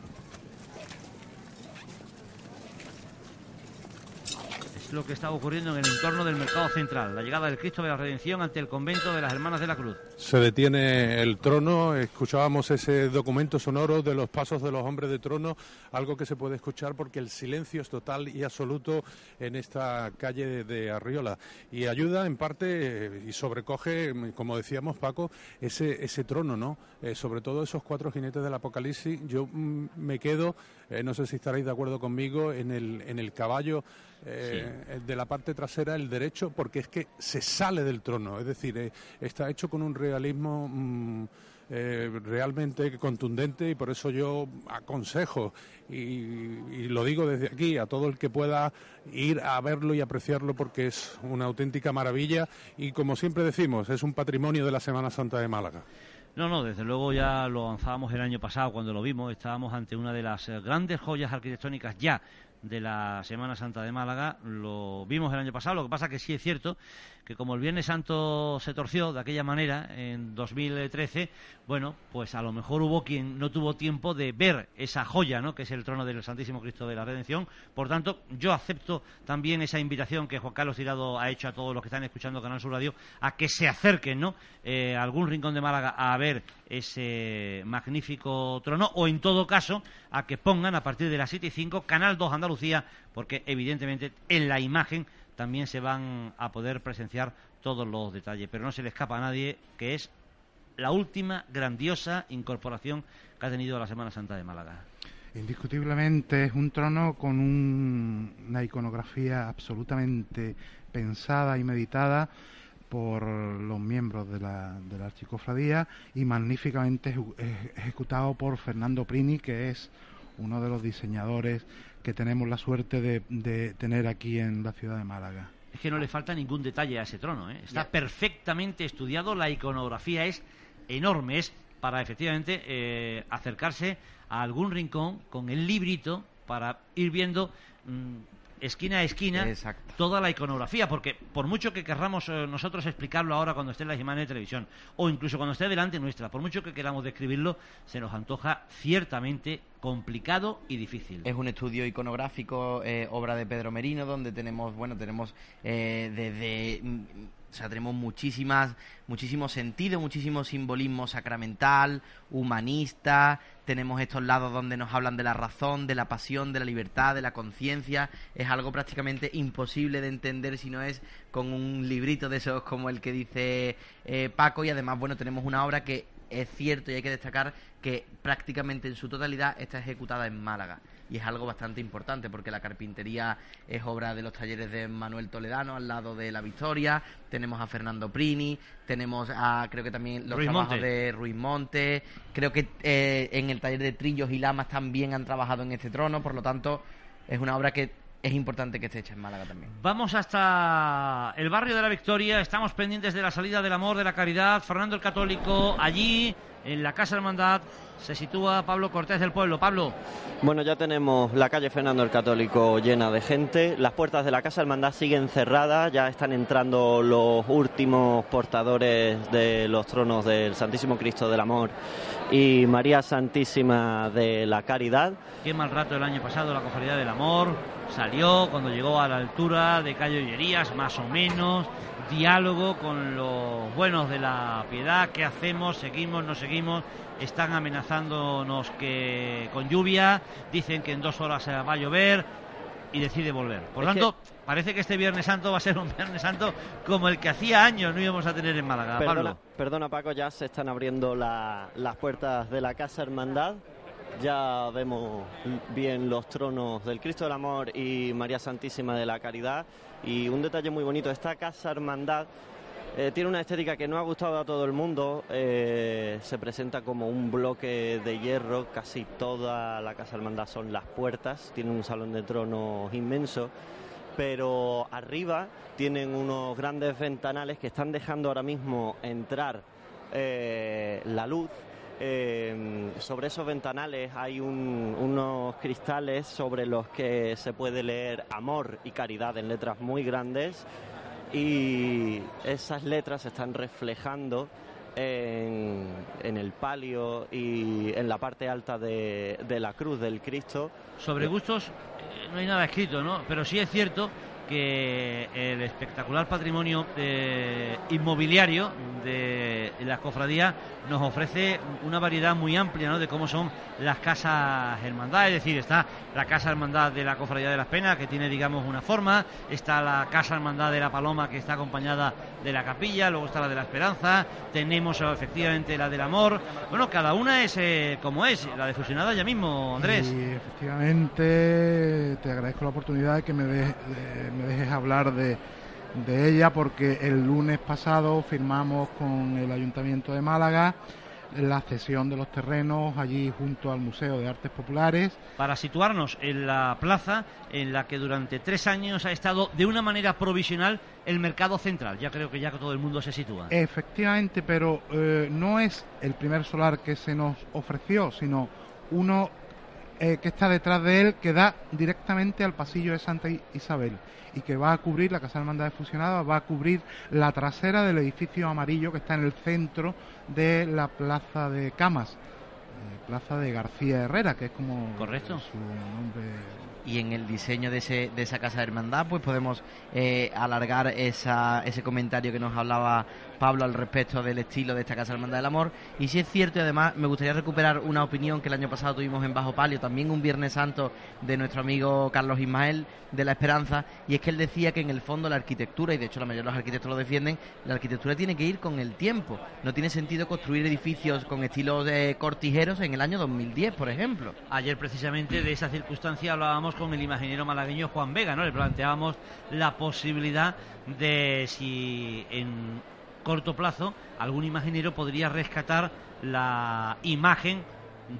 Lo que está ocurriendo en el entorno del mercado central, la llegada del Cristo de la Redención ante el convento de las Hermanas de la Cruz. Se detiene el trono, escuchábamos ese documento sonoro de los pasos de los hombres de trono, algo que se puede escuchar porque el silencio es total y absoluto en esta calle de, Arriola y ayuda en parte eh, y sobrecoge, como decíamos Paco, ese, ese trono, ¿no? Eh, sobre todo esos cuatro jinetes del Apocalipsis, yo mm, me quedo, eh, no sé si estaréis de acuerdo conmigo, en el, en el caballo eh, el de la parte trasera, el derecho, porque es que se sale del trono, es decir, eh, está hecho con un realismo mm, eh, realmente contundente y por eso yo aconsejo y, y lo digo desde aquí a todo el que pueda ir a verlo y apreciarlo porque es una auténtica maravilla y como siempre decimos, es un patrimonio de la Semana Santa de Málaga. No, no, desde luego ya lo avanzábamos el año pasado cuando lo vimos. Estábamos ante una de las grandes joyas arquitectónicas ya de la Semana Santa de Málaga. Lo vimos el año pasado. Lo que pasa que sí es cierto que como el Viernes Santo se torció de aquella manera en 2013, bueno, pues a lo mejor hubo quien no tuvo tiempo de ver esa joya, ¿no? Que es el trono del Santísimo Cristo de la Redención. Por tanto, yo acepto también esa invitación que Juan Carlos Tirado ha hecho a todos los que están escuchando Canal Sur Radio a que se acerquen, ¿no? Eh, a algún rincón de Málaga a ver ese magnífico trono o en todo caso a que pongan a partir de las 7 y 5 Canal 2 Andalucía porque evidentemente en la imagen también se van a poder presenciar todos los detalles, pero no se le escapa a nadie que es la última grandiosa incorporación que ha tenido la Semana Santa de Málaga. Indiscutiblemente es un trono con un- una iconografía absolutamente pensada y meditada por los miembros de la, de la archicofradía y magníficamente ejecutado por Fernando Prini, que es uno de los diseñadores que tenemos la suerte de, de tener aquí en la ciudad de Málaga. Es que no le falta ningún detalle a ese trono, ¿eh? está perfectamente estudiado, la iconografía es enorme, es para efectivamente eh, acercarse a algún rincón con el librito para ir viendo mm, esquina a esquina toda la iconografía, porque por mucho que querramos eh, nosotros explicarlo ahora cuando esté en las imágenes de televisión, o incluso cuando esté delante nuestra, por mucho que queramos describirlo, se nos antoja ciertamente complicado y difícil. Es un estudio iconográfico, eh, obra de Pedro Merino, donde tenemos, bueno, tenemos eh, desde, o sea, tenemos muchísimas, muchísimo sentido, muchísimo simbolismo sacramental, humanista, tenemos estos lados donde nos hablan de la razón, de la pasión, de la libertad, de la conciencia, es algo prácticamente imposible de entender si no es con un librito de esos como el que dice eh, Paco. Y además, bueno, tenemos una obra que es cierto y hay que destacar que prácticamente en su totalidad está ejecutada en Málaga. Y es algo bastante importante porque la carpintería es obra de los talleres de Manuel Toledano al lado de la Victoria, tenemos a Fernando Prini, tenemos a creo que también los Ruiz trabajos Monte. de Ruiz Monte, creo que eh, en el taller de Trillos y Lamas también han trabajado en este trono, por lo tanto es una obra que es importante que esté hecha en Málaga también. Vamos hasta el barrio de la Victoria, estamos pendientes de la salida del amor, de la caridad. Fernando el Católico, allí, en la Casa Hermandad, se sitúa Pablo Cortés del Pueblo. Pablo, Bueno, ya tenemos la calle Fernando el Católico llena de gente. Las puertas de la Casa Hermandad siguen cerradas. Ya están entrando los últimos portadores de los tronos del Santísimo Cristo del Amor y María Santísima de la Caridad. qué mal rato el año pasado la Cofradía del Amor. Salió cuando llegó a la altura de Cayo Llerías, más o menos. Diálogo con los buenos de la piedad. ¿Qué hacemos? ¿Seguimos? ¿No seguimos? Están amenazándonos que con lluvia. Dicen que en dos horas va a llover. Y decide volver. Por Es tanto, parece que este Viernes Santo va a ser un Viernes Santo como el que hacía años no íbamos a tener en Málaga. Perdona, Pablo. perdona, Paco, ya se están abriendo la- las puertas de la Casa Hermandad. Ya vemos bien los tronos del Cristo del Amor y María Santísima de la Caridad. Y un detalle muy bonito, esta Casa Hermandad eh, tiene una estética que no ha gustado a todo el mundo. eh, se presenta como un bloque de hierro, casi toda la Casa Hermandad son las puertas. Tiene un salón de tronos inmenso pero arriba tienen unos grandes ventanales que están dejando ahora mismo entrar eh, la luz. Eh, sobre esos ventanales hay un- unos cristales sobre los que se puede leer amor y caridad en letras muy grandes y esas letras se están reflejando en, en el palio y en la parte alta de, de la cruz del Cristo. Sobre gustos eh, no hay nada escrito, ¿no? Pero sí es cierto que el espectacular patrimonio eh, inmobiliario de la cofradía nos ofrece una variedad muy amplia ¿no? de cómo son las casas hermandad, es decir, está la casa hermandad de la cofradía de las penas que tiene digamos una forma, está la casa hermandad de la paloma que está acompañada de la capilla, luego está la de la esperanza, tenemos eh, efectivamente la del amor, bueno, cada una es eh, como es, la de fusionada ya mismo, Andrés. Y efectivamente te agradezco la oportunidad de que me, de- me dejes hablar de, de ella porque el lunes pasado firmamos con el Ayuntamiento de Málaga la cesión de los terrenos allí junto al Museo de Artes Populares. para situarnos en la plaza en la que durante tres años ha estado de una manera provisional el mercado central. Ya creo que ya todo el mundo se sitúa. Efectivamente, pero eh, no es el primer solar que se nos ofreció, sino uno eh, que está detrás de él, que da directamente al pasillo de Santa Isabel y que va a cubrir, la Casa de Hermandades Fusionada va a cubrir la trasera del edificio amarillo que está en el centro de la Plaza de Camas, eh, Plaza de García Herrera, que es como Correcto. su nombre y en el diseño de, ese, de esa casa de hermandad pues podemos eh, alargar esa, ese comentario que nos hablaba Pablo al respecto del estilo de esta casa hermandad del amor. Y si es cierto y además me gustaría recuperar una opinión que el año pasado tuvimos en Bajo Palio también un Viernes Santo de nuestro amigo Carlos Ismael de la Esperanza. Y es que él decía que en el fondo la arquitectura y de hecho la mayoría de los arquitectos lo defienden la arquitectura tiene que ir con el tiempo. No tiene sentido construir edificios con estilos de cortijeros en el año 2010 por ejemplo. Ayer precisamente de esa circunstancia hablábamos con el imaginero malagueño Juan Vega, ¿no? Le planteábamos la posibilidad de si en corto plazo algún imaginero podría rescatar la imagen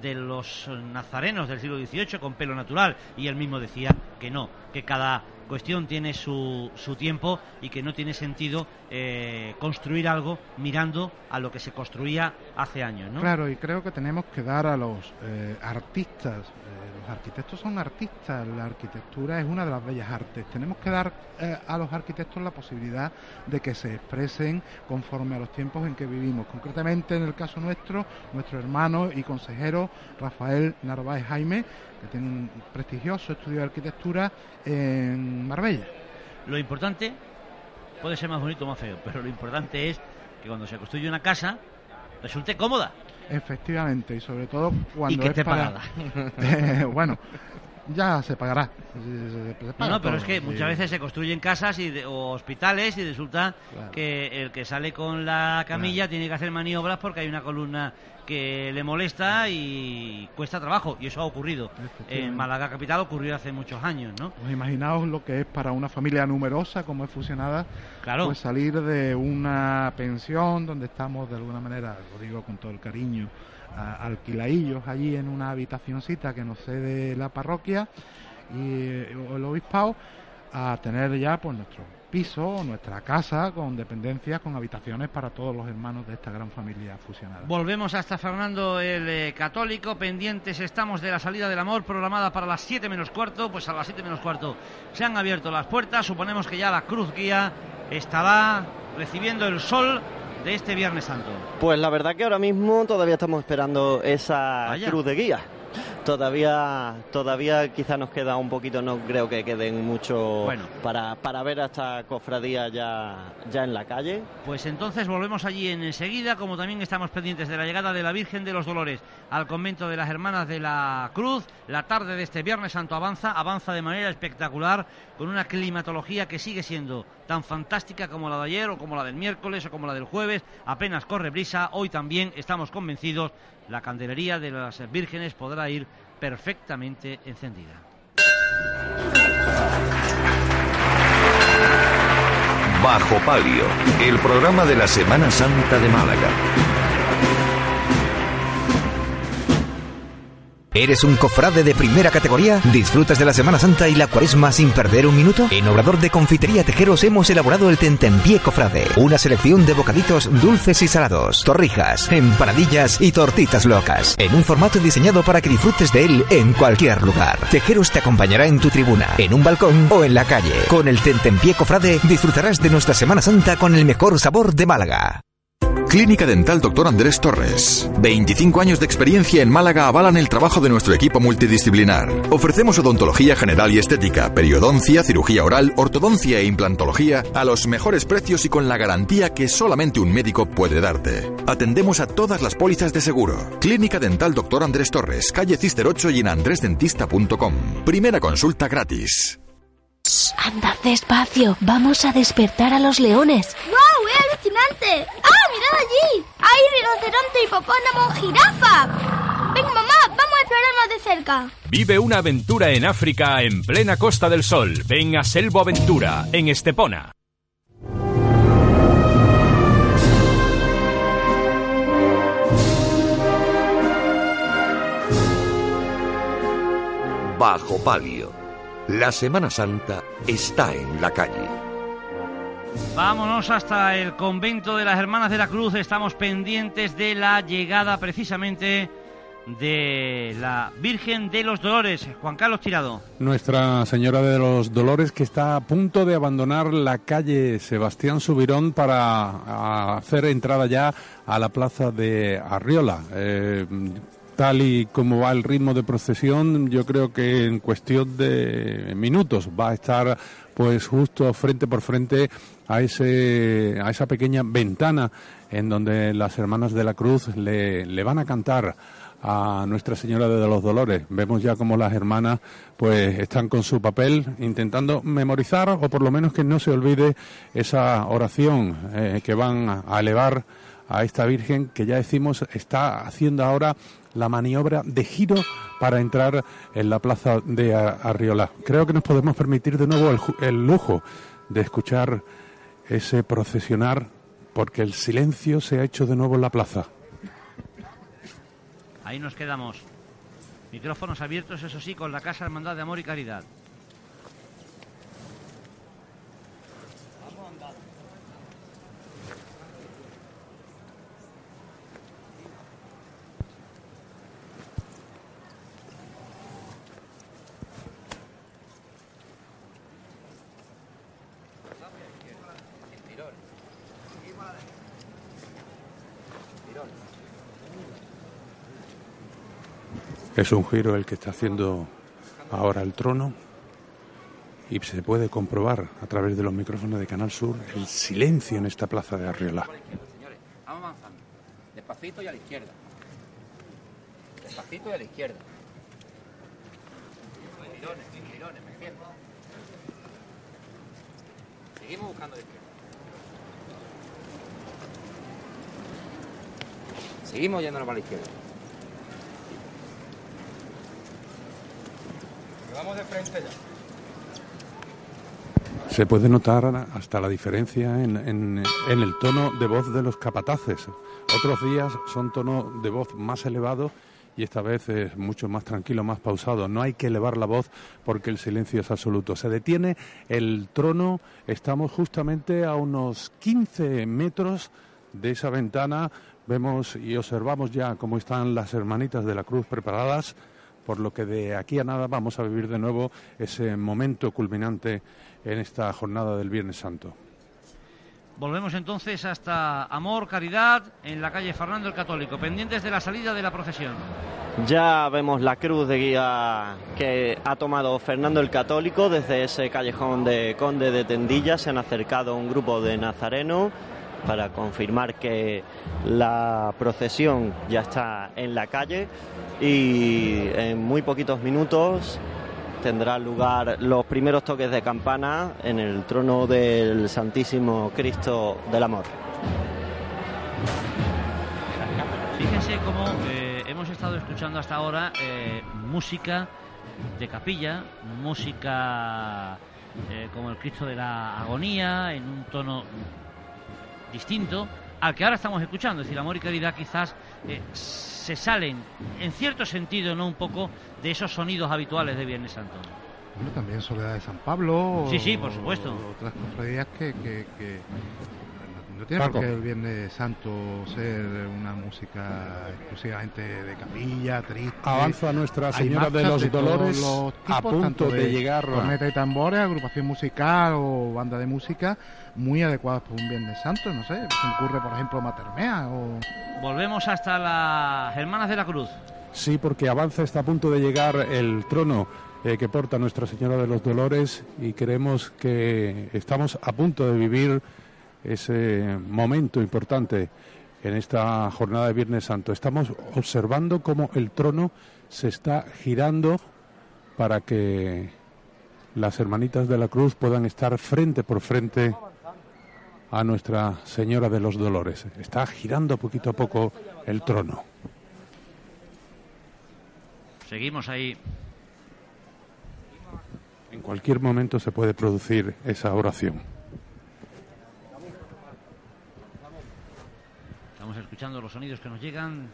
de los nazarenos del siglo XVIII con pelo natural y él mismo decía que no, que cada cuestión tiene su, su tiempo y que no tiene sentido eh, construir algo mirando a lo que se construía hace años. ¿no? Claro, y creo que tenemos que dar a los eh, artistas, los arquitectos son artistas, la arquitectura es una de las bellas artes, tenemos que dar eh, a los arquitectos la posibilidad de que se expresen conforme a los tiempos en que vivimos. Concretamente en el caso nuestro, nuestro hermano y consejero Rafael Narváez Jaime, que tiene un prestigioso estudio de arquitectura en Marbella. Lo importante puede ser más bonito o más feo, pero lo importante es que cuando se construye una casa resulte cómoda. Efectivamente, y sobre todo cuando Y que es esté para- pagada. Eh, bueno, ya se pagará. Se- se paga No, pero todo, es que muchas veces se construyen casas y de- o hospitales y resulta Claro. que el que sale con la camilla tiene que hacer maniobras porque hay una columna que le molesta y cuesta trabajo. Y eso ha ocurrido. En Málaga Capital ocurrió hace muchos años, ¿no? Pues imaginaos lo que es para una familia numerosa como es fusionada, Claro. pues salir de una pensión donde estamos de alguna manera, lo digo con todo el cariño, a- alquiladillos allí en una habitacioncita que nos cede la parroquia y eh, el obispado, a tener ya pues nuestro piso, nuestra casa con dependencias, con habitaciones para todos los hermanos de esta gran familia fusionada. Volvemos hasta Fernando el eh, Católico, pendientes estamos de la salida del amor programada para las 7 menos cuarto, pues a las 7 menos cuarto se han abierto las puertas, suponemos que ya la Cruz Guía estará recibiendo el sol de este Viernes Santo. Pues la verdad que ahora mismo todavía estamos esperando esa Vaya. cruz de guía. Todavía, todavía quizá nos queda un poquito, no creo que queden mucho Bueno. para, para ver a esta cofradía ya, ya en la calle. Pues entonces volvemos allí en enseguida, como también estamos pendientes de la llegada de la Virgen de los Dolores al convento de las Hermanas de la Cruz. La tarde de este Viernes Santo avanza, avanza de manera espectacular, con una climatología que sigue siendo tan fantástica como la de ayer o como la del miércoles o como la del jueves. Apenas corre brisa, hoy también estamos convencidos, la candelería de las vírgenes podrá ir perfectamente encendida. Bajo Palio, el programa de la Semana Santa de Málaga. ¿Eres un cofrade de primera categoría? ¿Disfrutas de la Semana Santa y la cuaresma sin perder un minuto? En Obrador de Confitería Tejeros hemos elaborado el Tentempié Cofrade, una selección de bocaditos dulces y salados, torrijas, empanadillas y tortitas locas, en un formato diseñado para que disfrutes de él en cualquier lugar. Tejeros te acompañará en tu tribuna, en un balcón o en la calle. Con el Tentempié Cofrade disfrutarás de nuestra Semana Santa con el mejor sabor de Málaga. Clínica Dental Dr. Andrés Torres. 25 años de experiencia en Málaga avalan el trabajo de nuestro equipo multidisciplinar. Ofrecemos odontología general y estética, periodoncia, cirugía oral, ortodoncia e implantología a los mejores precios y con la garantía que solamente un médico puede darte. Atendemos a todas las pólizas de seguro. Clínica Dental Dr. Andrés Torres, calle Cister 8 y en andresdentista.com. Primera consulta gratis. Andad despacio, vamos a despertar a los leones. ¡Wow! ¡Es alucinante! ¡Ah, allí! ¡Hay rinoceronte, hipopótamo, jirafa! Ven, mamá, vamos a explorarnos de cerca. Vive una aventura en África en plena Costa del Sol. Ven a Selvo Aventura, en Estepona. Bajo Palio. La Semana Santa está en la calle. Vámonos hasta el convento de las Hermanas de la Cruz. Estamos pendientes de la llegada precisamente de la Virgen de los Dolores, Juan Carlos Tirado. Nuestra Señora de los Dolores que está a punto de abandonar la calle Sebastián Subirón para hacer entrada ya a la plaza de Arriola. Eh, tal y como va el ritmo de procesión, yo creo que en cuestión de minutos va a estar pues justo frente por frente a ese a esa pequeña ventana en donde las hermanas de la Cruz le, le van a cantar a Nuestra Señora de los Dolores. Vemos ya como las hermanas pues están con su papel intentando memorizar o por lo menos que no se olvide esa oración eh, que van a elevar a esta Virgen que ya decimos está haciendo ahora la maniobra de giro para entrar en la plaza de Arriola. Creo que nos podemos permitir de nuevo el, el lujo de escuchar ese procesionar porque el silencio se ha hecho de nuevo en la plaza. Ahí nos quedamos. Micrófonos abiertos, eso sí, con la Casa Hermandad de Amor y Caridad. Es un giro el que está haciendo ahora el trono y se puede comprobar a través de los micrófonos de Canal Sur el silencio en esta plaza de Arriola. Vamos avanzando. Despacito y a la izquierda. Despacito y a la izquierda. Girones, girones, me entiendo. Seguimos buscando de izquierda. Seguimos yéndonos para la izquierda. Vamos de frente ya. Se puede notar hasta la diferencia en, en- el tono de voz de los capataces. Otros días son tonos de voz más elevados y esta vez es mucho más tranquilo, más pausado. No hay que elevar la voz porque el silencio es absoluto. Se detiene el trono, estamos justamente a unos 15 metros de esa ventana. Vemos y observamos ya cómo están las hermanitas de la cruz preparadas por lo que de aquí a nada vamos a vivir de nuevo ese momento culminante en esta jornada del Viernes Santo. Volvemos entonces hasta Amor, Caridad, en la calle Fernando el Católico, pendientes de la salida de la procesión. Ya vemos la cruz de guía que ha tomado Fernando el Católico desde ese callejón de Conde de Tendilla. Se han acercado un grupo de nazarenos para confirmar que la procesión ya está en la calle y en muy poquitos minutos tendrá lugar los primeros toques de campana en el trono del Santísimo Cristo del Amor. Fíjense cómo eh, hemos estado escuchando hasta ahora eh, música de capilla, música eh, como el Cristo de la Agonía, en un tono distinto al que ahora estamos escuchando. Es decir, amor y caridad quizás eh, se salen, en cierto sentido, no un poco, de esos sonidos habituales de Viernes Santo. Bueno, también Soledad de San Pablo. Sí, sí, por supuesto. o Otras cofradías que, que, que no tiene Paco. por qué el Viernes Santo ser una música exclusivamente de capilla, triste. Avanza Nuestra Señora de los todos Dolores los a tipos, punto tanto de llegar a- Corneta y tambores, agrupación musical o banda de música muy adecuadas para un Viernes Santo. No sé, se me ocurre, por ejemplo, Matermea o. Volvemos hasta las Hermanas de la Cruz. Sí, porque avanza, está a punto de llegar el trono eh, que porta Nuestra Señora de los Dolores y creemos que estamos a punto de vivir ese momento importante en esta jornada de Viernes Santo. Estamos observando cómo el trono se está girando para que las hermanitas de la cruz puedan estar frente por frente a Nuestra Señora de los Dolores. Está girando poquito a poco el trono. Seguimos ahí. En cualquier momento se puede producir esa oración. Estamos escuchando los sonidos que nos llegan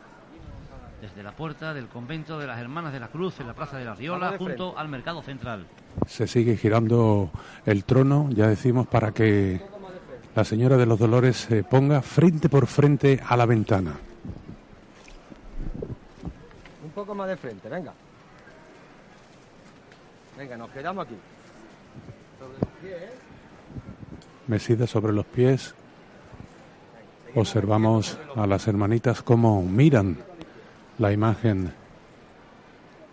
desde la puerta del convento de las Hermanas de la Cruz en la Plaza de la Riola, junto al Mercado Central. Se sigue girando el trono, ya decimos, para que la Señora de los Dolores se ponga frente por frente a la ventana. Un poco más de frente, venga. Venga, nos quedamos aquí. Sobre los pies, ¿eh? Mesida sobre los pies. Observamos a las hermanitas cómo miran la imagen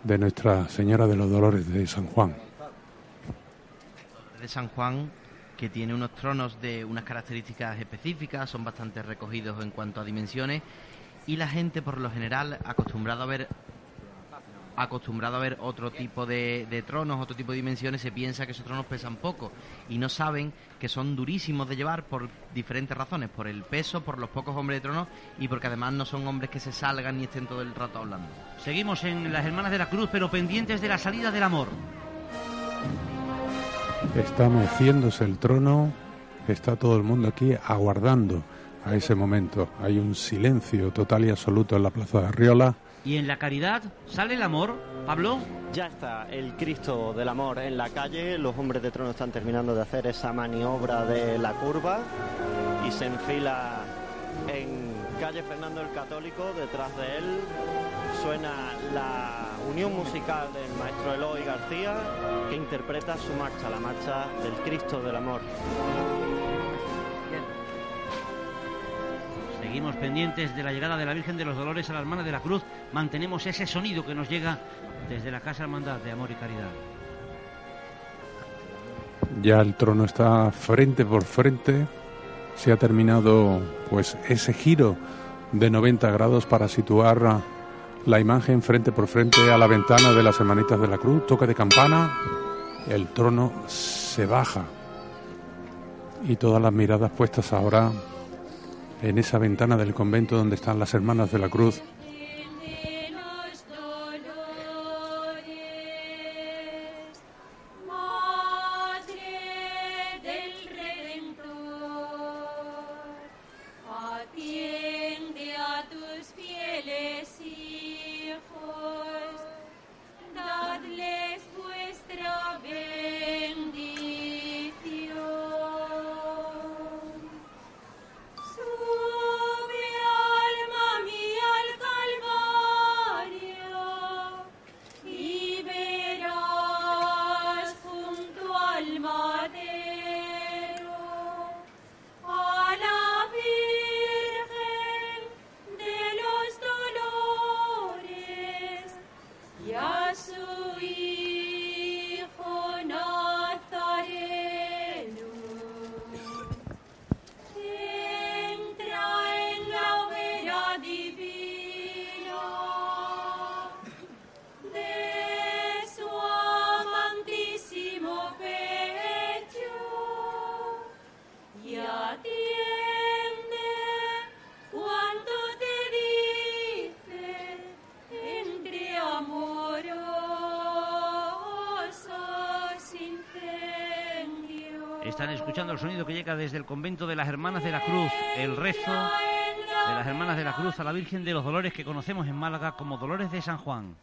de Nuestra Señora de los Dolores de San Juan. de San Juan que tiene unos tronos de unas características específicas, son bastante recogidos en cuanto a dimensiones y la gente por lo general acostumbrado a ver acostumbrado a ver otro tipo de, de tronos, otro tipo de dimensiones, se piensa que esos tronos pesan poco y no saben que son durísimos de llevar por diferentes razones, por el peso, por los pocos hombres de trono y porque además no son hombres que se salgan ni estén todo el rato hablando. Seguimos en las Hermanas de la Cruz, pero pendientes de la salida del amor. Está meciéndose el trono, está todo el mundo aquí aguardando a ese momento. Hay un silencio total y absoluto en la plaza de Arriola. Y en la caridad sale el amor, Pablo. Ya está el Cristo del Amor en la calle, los hombres de trono están terminando de hacer esa maniobra de la curva y se enfila en calle Fernando el Católico, detrás de él suena la unión musical del maestro Eloy García que interpreta su marcha, la marcha del Cristo del Amor. Seguimos pendientes de la llegada de la Virgen de los Dolores a la Hermana de la Cruz. Mantenemos ese sonido que nos llega desde la Casa Hermandad de Amor y Caridad. Ya el trono está frente por frente. Se ha terminado pues ese giro de 90 grados para situar la imagen frente por frente a la ventana de las Hermanitas de la Cruz. Toque de campana. El trono se baja. Y todas las miradas puestas ahora en esa ventana del convento donde están las Hermanas de la Cruz. Están escuchando el sonido que llega desde el convento de las Hermanas de la Cruz, el rezo de las Hermanas de la Cruz a la Virgen de los Dolores que conocemos en Málaga como Dolores de San Juan.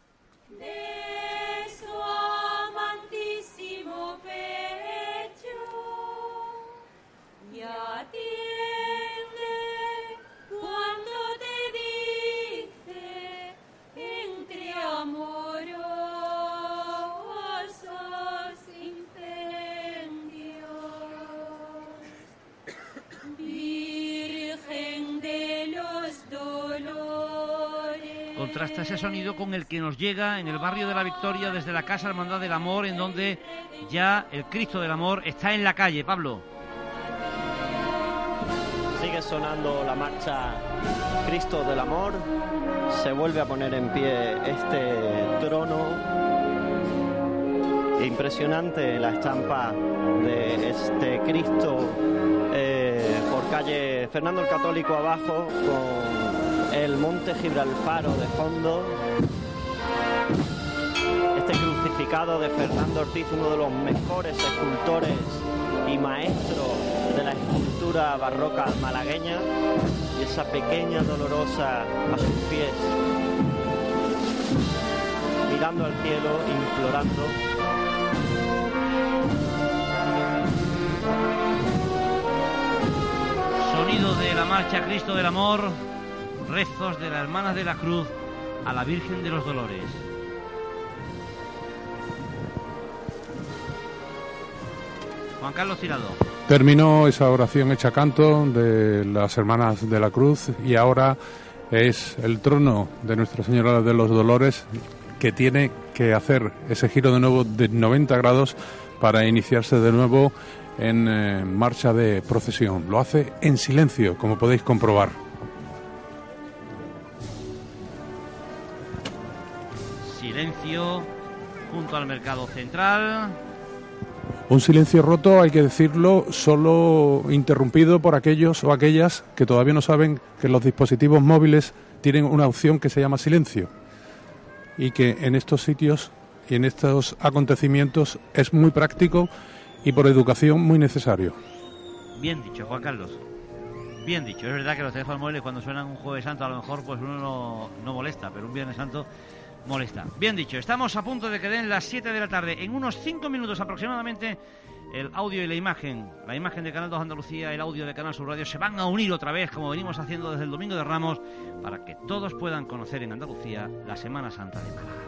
Ese sonido con el que nos llega en el barrio de la Victoria desde la Casa Hermandad del Amor, en donde ya el Cristo del Amor está en la calle, Pablo. Sigue sonando la marcha Cristo del Amor. Se vuelve a poner en pie este trono. Impresionante la estampa de este Cristo eh, por calle Fernando el Católico abajo con el monte Gibralfaro de fondo. Este crucificado de Fernando Ortiz, uno de los mejores escultores y maestros de la escultura barroca malagueña, y esa pequeña dolorosa a sus pies, mirando al cielo, implorando. Sonido de la marcha Cristo del Amor, rezos de las Hermanas de la Cruz a la Virgen de los Dolores. Juan Carlos Tirado. Terminó esa oración hecha canto de las Hermanas de la Cruz y ahora es el trono de Nuestra Señora de los Dolores que tiene que hacer ese giro de nuevo de 90 grados para iniciarse de nuevo en eh, marcha de procesión. Lo hace en silencio, como podéis comprobar. Junto al mercado central. Un silencio roto, hay que decirlo, solo interrumpido por aquellos o aquellas que todavía no saben que los dispositivos móviles tienen una opción que se llama silencio y que en estos sitios y en estos acontecimientos es muy práctico y por educación muy necesario. Bien dicho, Juan Carlos. Bien dicho. Es verdad que los teléfonos móviles cuando suenan un jueves santo a lo mejor pues uno no, no molesta, pero un viernes santo molesta. Bien dicho, estamos a punto de que den las 7 de la tarde. En unos 5 minutos aproximadamente el audio y la imagen, la imagen de Canal 2 Andalucía, el audio de Canal Sur Radio se van a unir otra vez como venimos haciendo desde el Domingo de Ramos para que todos puedan conocer en Andalucía la Semana Santa de Málaga.